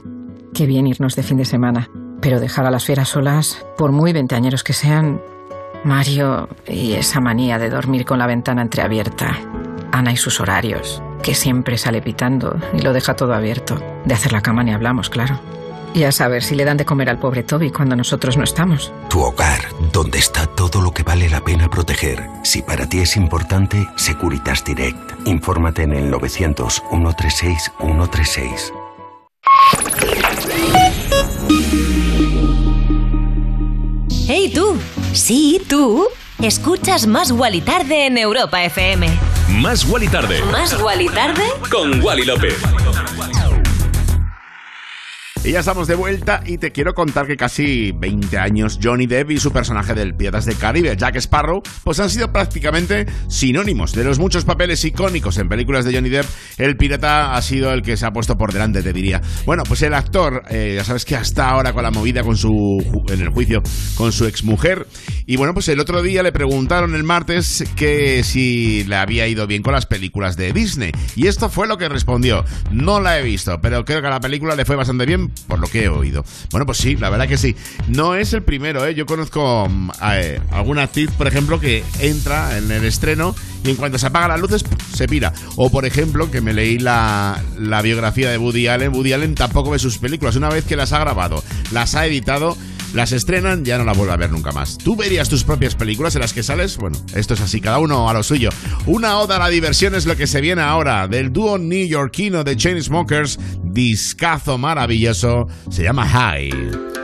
Speaker 13: Qué bien irnos de fin de semana. Pero dejar a las fieras solas, por muy veinteañeros que sean, Mario y esa manía de dormir con la ventana entreabierta. Ana y sus horarios, que siempre sale pitando y lo deja todo abierto. De hacer la cama ni hablamos, claro. Y a saber si le dan de comer al pobre Toby cuando nosotros no estamos.
Speaker 33: Tu hogar, donde está todo lo que vale la pena proteger. Si para ti es importante, Securitas Direct. Infórmate en el 900 136 136.
Speaker 3: ¡Hey tú! Sí, tú. Escuchas Más Guali Tarde en Europa FM.
Speaker 2: Más Guali Tarde.
Speaker 3: ¿Más Guali Tarde?
Speaker 2: Con Wally López.
Speaker 8: Y ya estamos de vuelta y te quiero contar que casi 20 años Johnny Depp y su personaje del Piratas del Caribe, Jack Sparrow, pues han sido prácticamente sinónimos. De los muchos papeles icónicos en películas de Johnny Depp, el pirata ha sido el que se ha puesto por delante, te diría. Bueno, pues el actor, eh, ya sabes que hasta ahora con la movida con su en el juicio con su exmujer. Y bueno, pues el otro día le preguntaron el martes que si le había ido bien con las películas de Disney. Y esto fue lo que respondió. No la he visto, pero creo que a la película le fue bastante bien por lo que he oído. Bueno, pues sí, la verdad que sí. No es el primero, ¿eh? Yo conozco mm, a, eh, alguna actriz, por ejemplo, que entra en el estreno y en cuanto se apagan las luces, se pira. O, por ejemplo, que me leí la, la biografía de Woody Allen. Woody Allen tampoco ve sus películas. Una vez que las ha grabado, las ha editado, las estrenan, ya no las vuelve a ver nunca más. ¿Tú verías tus propias películas en las que sales? Bueno, esto es así, cada uno a lo suyo. Una oda a la diversión es lo que se viene ahora del dúo neoyorquino de Chainsmokers, discazo maravilloso, se llama High.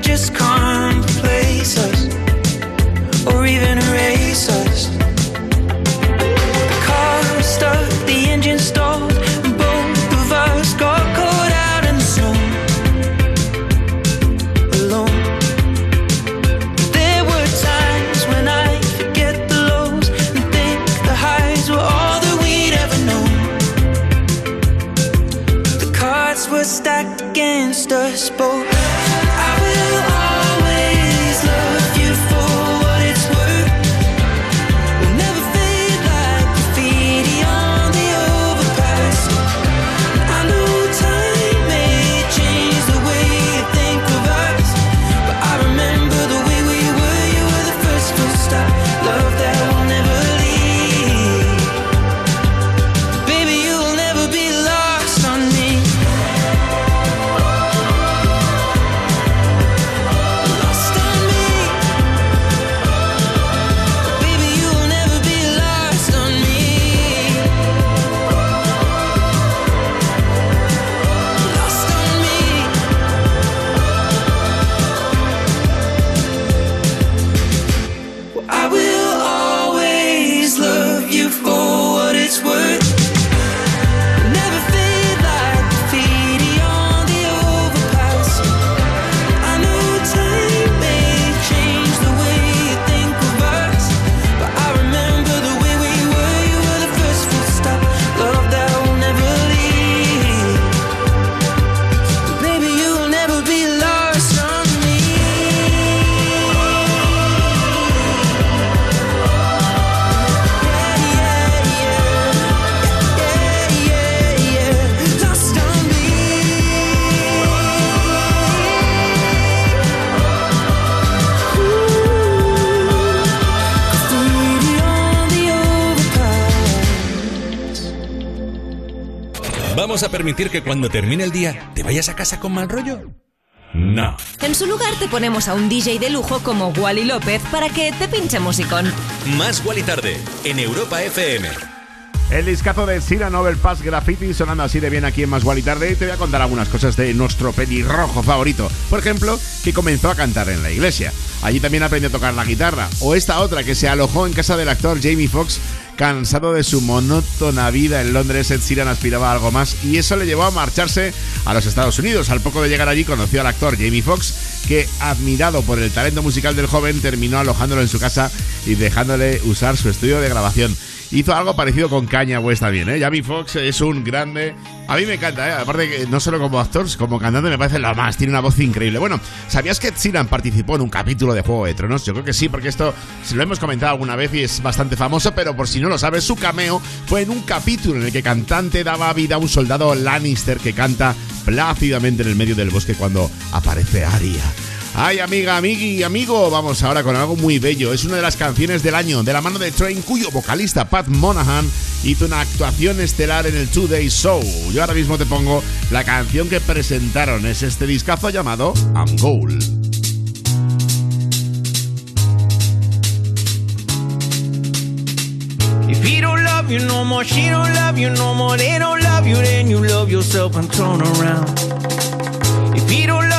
Speaker 7: Just can't
Speaker 34: permitir que cuando termine el día te vayas a casa con mal rollo? No.
Speaker 3: En su lugar te ponemos a un DJ de lujo como Wally López para que te pinche musicón.
Speaker 2: Más Wally tarde en Europa FM.
Speaker 4: El discazo de Sira Nobel Pass Graffiti sonando así de bien aquí en Más y Tarde. Y te voy a contar algunas cosas de nuestro pelirrojo favorito. Por ejemplo, que comenzó a cantar en la iglesia. Allí también aprendió a tocar la guitarra. O esta otra que se alojó en casa del actor Jamie Foxx Cansado de su monótona vida en Londres, Ed Sheeran aspiraba a algo más y eso le llevó a marcharse a los Estados Unidos. Al poco de llegar allí conoció al actor Jamie Foxx, que admirado por el talento musical del joven terminó alojándolo en su casa y dejándole usar su estudio de grabación hizo algo parecido con Kanye West también, ¿eh? Jamie Foxx es un grande. A mí me encanta, ¿eh? Aparte que no solo como actor, como cantante me parece la más. Tiene una voz increíble. Bueno, ¿sabías que Ed participó en un capítulo de Juego de Tronos? Yo creo que sí, porque esto se lo hemos comentado alguna vez y es bastante famoso, pero por si no lo sabes, su cameo fue en un capítulo en el que cantante daba vida a un soldado Lannister que canta plácidamente en el medio del bosque cuando aparece Arya. Ay, amiga, amigui, amigo, vamos ahora con algo muy bello. Es una de las canciones del año, de la mano de Train, cuyo vocalista Pat Monahan hizo una actuación estelar en el Two Day Show. Yo ahora mismo te pongo la canción que presentaron. Es este discazo llamado I'm Gold.
Speaker 8: You no more, she don't love you no more, they don't love you, then you love yourself and turn around. If he don't love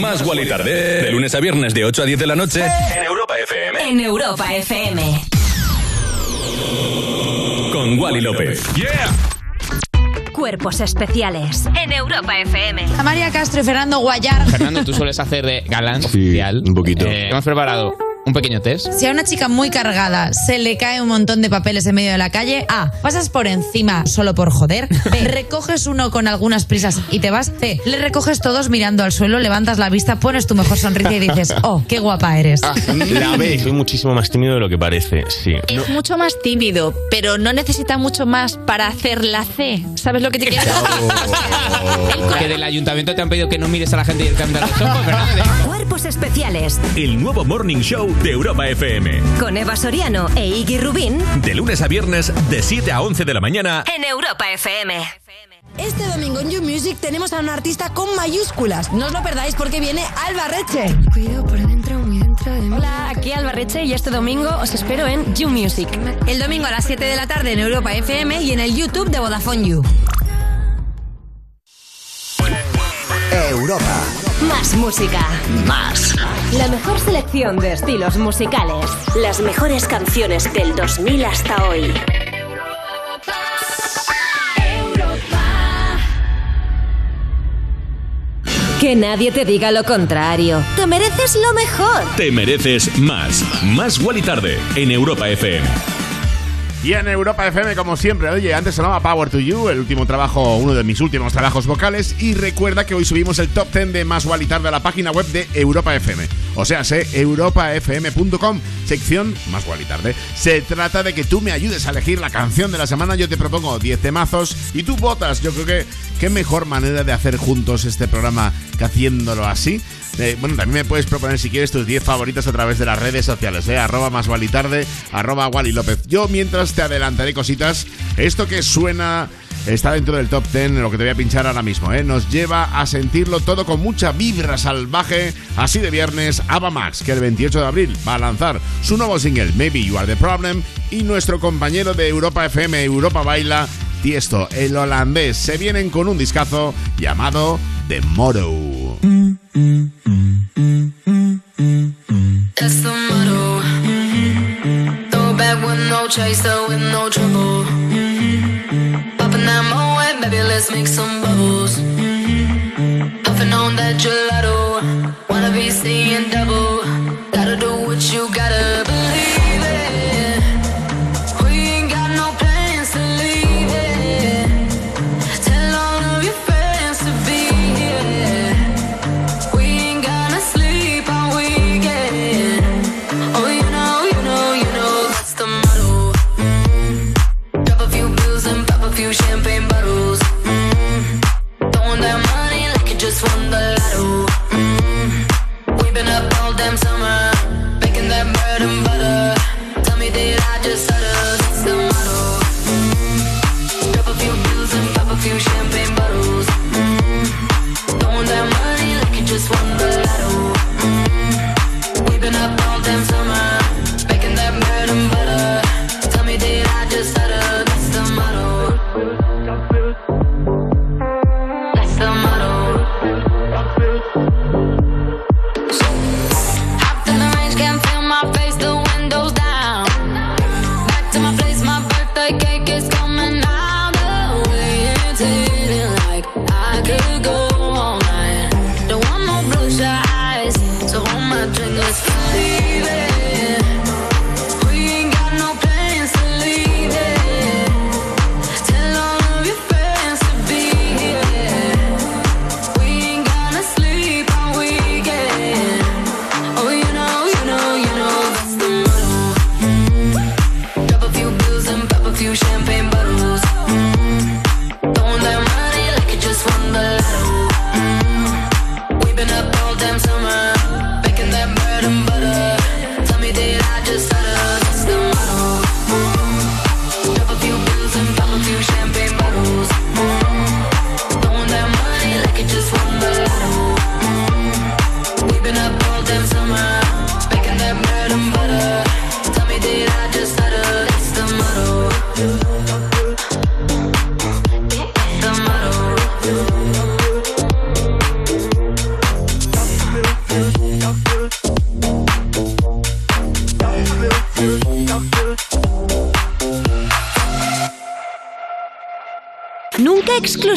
Speaker 35: Más Wally Tarde. De lunes a viernes de 8 a 10 de la noche en Europa FM.
Speaker 3: En Europa FM.
Speaker 35: Con Wally López. Yeah.
Speaker 3: Cuerpos especiales. En Europa FM.
Speaker 22: María Castro y Fernando Guayar.
Speaker 36: Fernando, tú sueles hacer de galán oficial.
Speaker 21: un poquito.
Speaker 36: Eh, hemos preparado un pequeño test.
Speaker 22: Si a una chica muy cargada se le cae un montón de papeles en medio de la calle, A. Pasas por encima solo por joder. B. Recoges uno con algunas prisas y te vas. C. Le recoges todos mirando al suelo, levantas la vista, pones tu mejor sonrisa y dices, oh, qué guapa eres.
Speaker 21: La B. Soy muchísimo más tímido de lo que parece, sí.
Speaker 37: Es mucho más tímido, pero no necesita mucho más para hacer la C. ¿Sabes lo que te quiero decir?
Speaker 36: Que del ayuntamiento te han pedido que no mires a la gente directamente a los ojos, ¿verdad?
Speaker 3: Cuerpos especiales.
Speaker 35: El nuevo Morning Show de Europa FM.
Speaker 3: Con Eva Soriano e Iggy Rubín.
Speaker 35: De lunes a viernes, de 7 a 11 de la mañana.
Speaker 3: En Europa FM.
Speaker 38: Este domingo en You Music tenemos a un artista con mayúsculas. No os lo perdáis porque viene Alba Reche.
Speaker 39: Cuido por
Speaker 38: Hola, aquí Alba Reche y este domingo os espero en You Music. El domingo a las 7 de la tarde en Europa FM y en el YouTube de Vodafone You.
Speaker 3: Europa. Más música.
Speaker 33: Más.
Speaker 3: La mejor selección de estilos musicales. Las mejores canciones del 2000 hasta hoy. Que nadie te diga lo contrario. Te mereces lo mejor.
Speaker 35: Te mereces más. Más Wally Tarde en Europa FM.
Speaker 4: Y en Europa FM, como siempre, oye, antes sonaba Power to You, el último trabajo, uno de mis últimos trabajos vocales. Y recuerda que hoy subimos el top 10 de Más Wally Tarde a la página web de Europa FM. O sea, sé europafm.com, sección Más Tarde. Se trata de que tú me ayudes a elegir la canción de la semana. Yo te propongo 10 temazos y tú votas. Yo creo que qué mejor manera de hacer juntos este programa que haciéndolo así. Eh, bueno, también me puedes proponer si quieres tus 10 favoritos a través de las redes sociales, ¿eh? arroba más tarde, arroba Wally López. Yo mientras te adelantaré cositas, esto que suena está dentro del top 10, lo que te voy a pinchar ahora mismo, ¿eh? Nos lleva a sentirlo todo con mucha vibra salvaje, así de viernes, Ava Max, que el 28 de abril va a lanzar su nuevo single, Maybe You Are The Problem, y nuestro compañero de Europa FM, Europa Baila, Tiesto, el holandés, se vienen con un discazo llamado The Motto.
Speaker 1: That's the motto. Throw back with no chaser, with no trouble. Popping that moe, baby, let's make some bubbles. Puffing on that gelato. Wanna be seeing double. Gotta do what you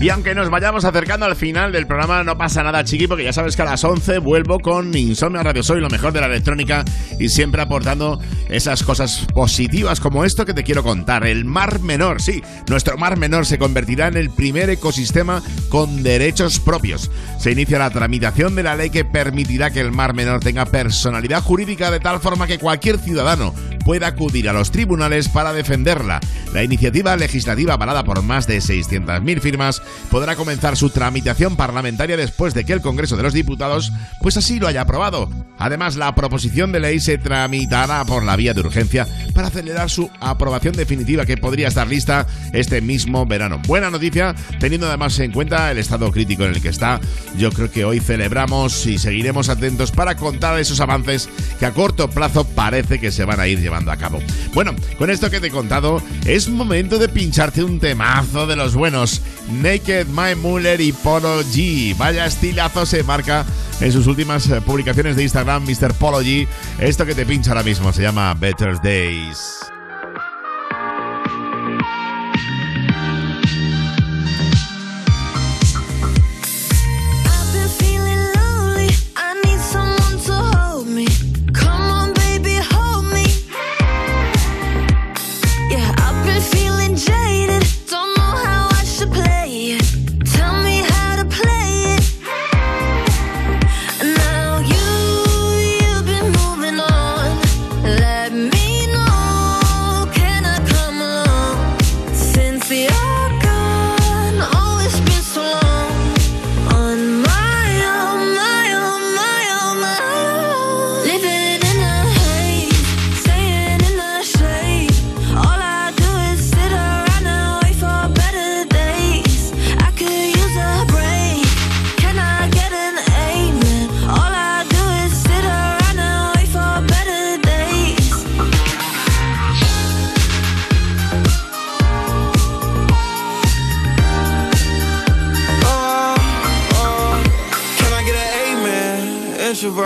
Speaker 4: Y aunque nos vayamos acercando al final del programa, no pasa nada, chiqui, porque ya sabes que a las 11 vuelvo con Insomnia Radio Soy, lo mejor de la electrónica y siempre aportando esas cosas positivas como esto que te quiero contar. El Mar Menor, sí, nuestro Mar Menor se convertirá en el primer ecosistema con derechos propios. Se inicia la tramitación de la ley que permitirá que el Mar Menor tenga personalidad jurídica de tal forma que cualquier ciudadano pueda acudir a los tribunales para defenderla. La iniciativa legislativa avalada por más de 600.000 firmas podrá comenzar su tramitación parlamentaria después de que el Congreso de los Diputados pues así lo haya aprobado. Además, la proposición de ley se tramitará por la vía de urgencia para acelerar su aprobación definitiva que podría estar lista este mismo verano. Buena noticia, teniendo además en cuenta el estado crítico en el que está. Yo creo que hoy celebramos y seguiremos atentos para contar esos avances que a corto plazo parece que se van a ir llevando a cabo. Bueno, con esto que te he contado, es momento de pincharte un temazo de los buenos. Naked, My Muller y Polo G. Vaya estilazo se marca en sus últimas eh, publicaciones de Instagram, Mr. Polo G. Esto que te pincha ahora mismo se llama Better Days.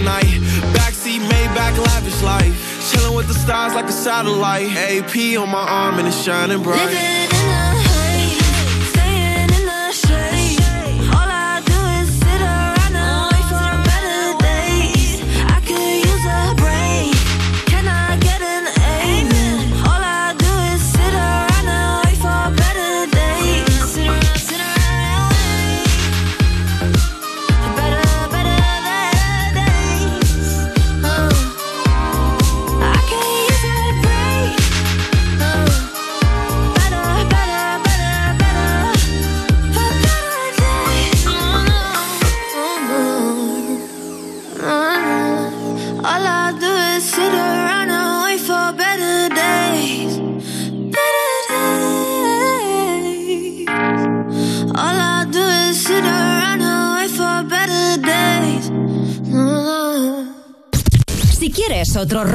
Speaker 40: tonight. Backseat, Maybach, lavish life. Chilling with the stars like a satellite. AP on my arm and it's shining bright.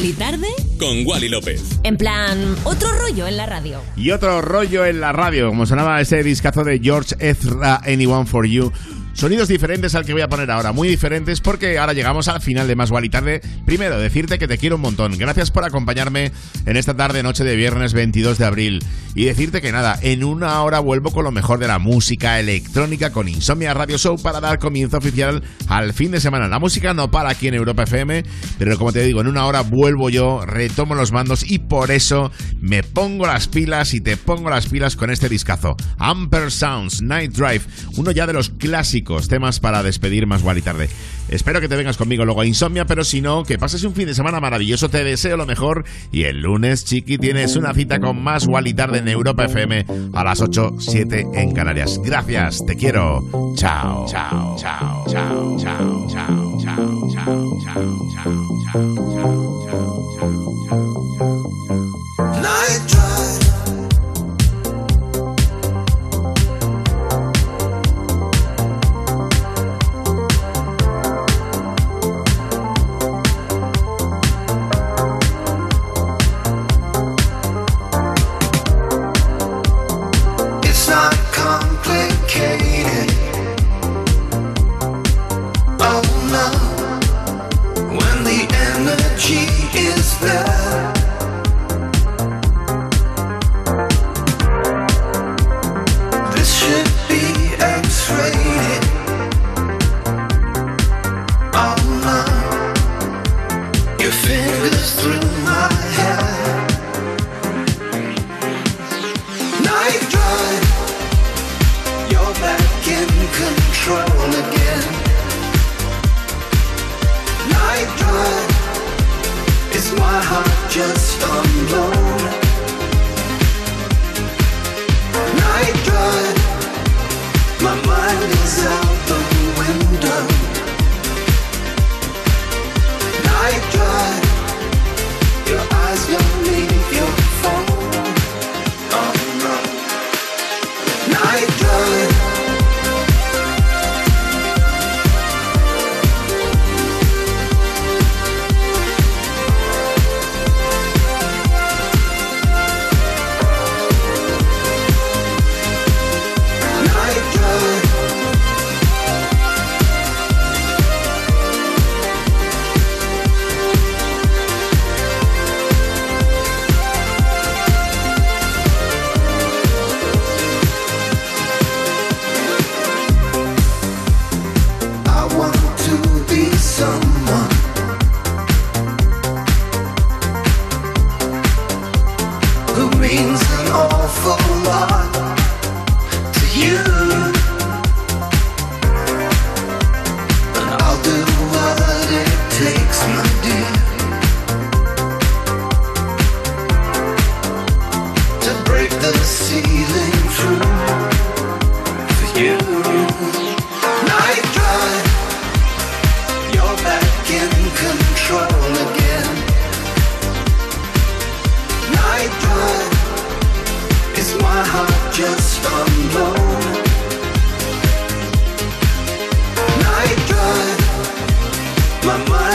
Speaker 3: Wally tarde.
Speaker 35: Con Wally López.
Speaker 3: En plan, otro rollo en la radio.
Speaker 4: Y otro rollo en la radio, como sonaba ese discazo de George Ezra, Anyone for You. Sonidos diferentes al que voy a poner ahora, muy diferentes porque ahora llegamos al final de Más y Tarde. Primero, decirte que te quiero un montón. Gracias por acompañarme en esta tarde, noche de viernes 22 de abril. Y decirte que nada, en una hora vuelvo con lo mejor de la música electrónica con Insomnia Radio Show para dar comienzo oficial al fin de semana. La música no para aquí en Europa FM, pero como te digo, en una hora vuelvo yo, retomo los mandos y por eso me pongo las pilas y te pongo las pilas con este discazo. Amper Sounds, Night Drive, uno ya de los clásicos temas para despedir más y tarde. Espero que te vengas conmigo luego a Insomnia, pero si no, que pases un fin de semana maravilloso, te deseo lo mejor y el lunes, chiqui, tienes una cita con más y tarde en Europa FM a las 8, 7 en Canarias. Gracias, te quiero. Chao, chao, chao, chao, chao, chao, chao, chao, chao, chao,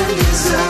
Speaker 7: my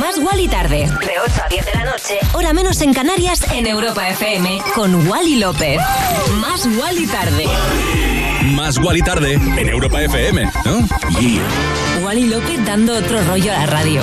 Speaker 3: Más Wally tarde. De 8 a 10 de la noche. Hora menos en Canarias en Europa FM. Con Wally López. Más Wally tarde.
Speaker 2: Más Wally tarde en Europa FM, ¿no?
Speaker 3: Wally López dando otro rollo a la radio.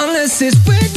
Speaker 7: unless it's with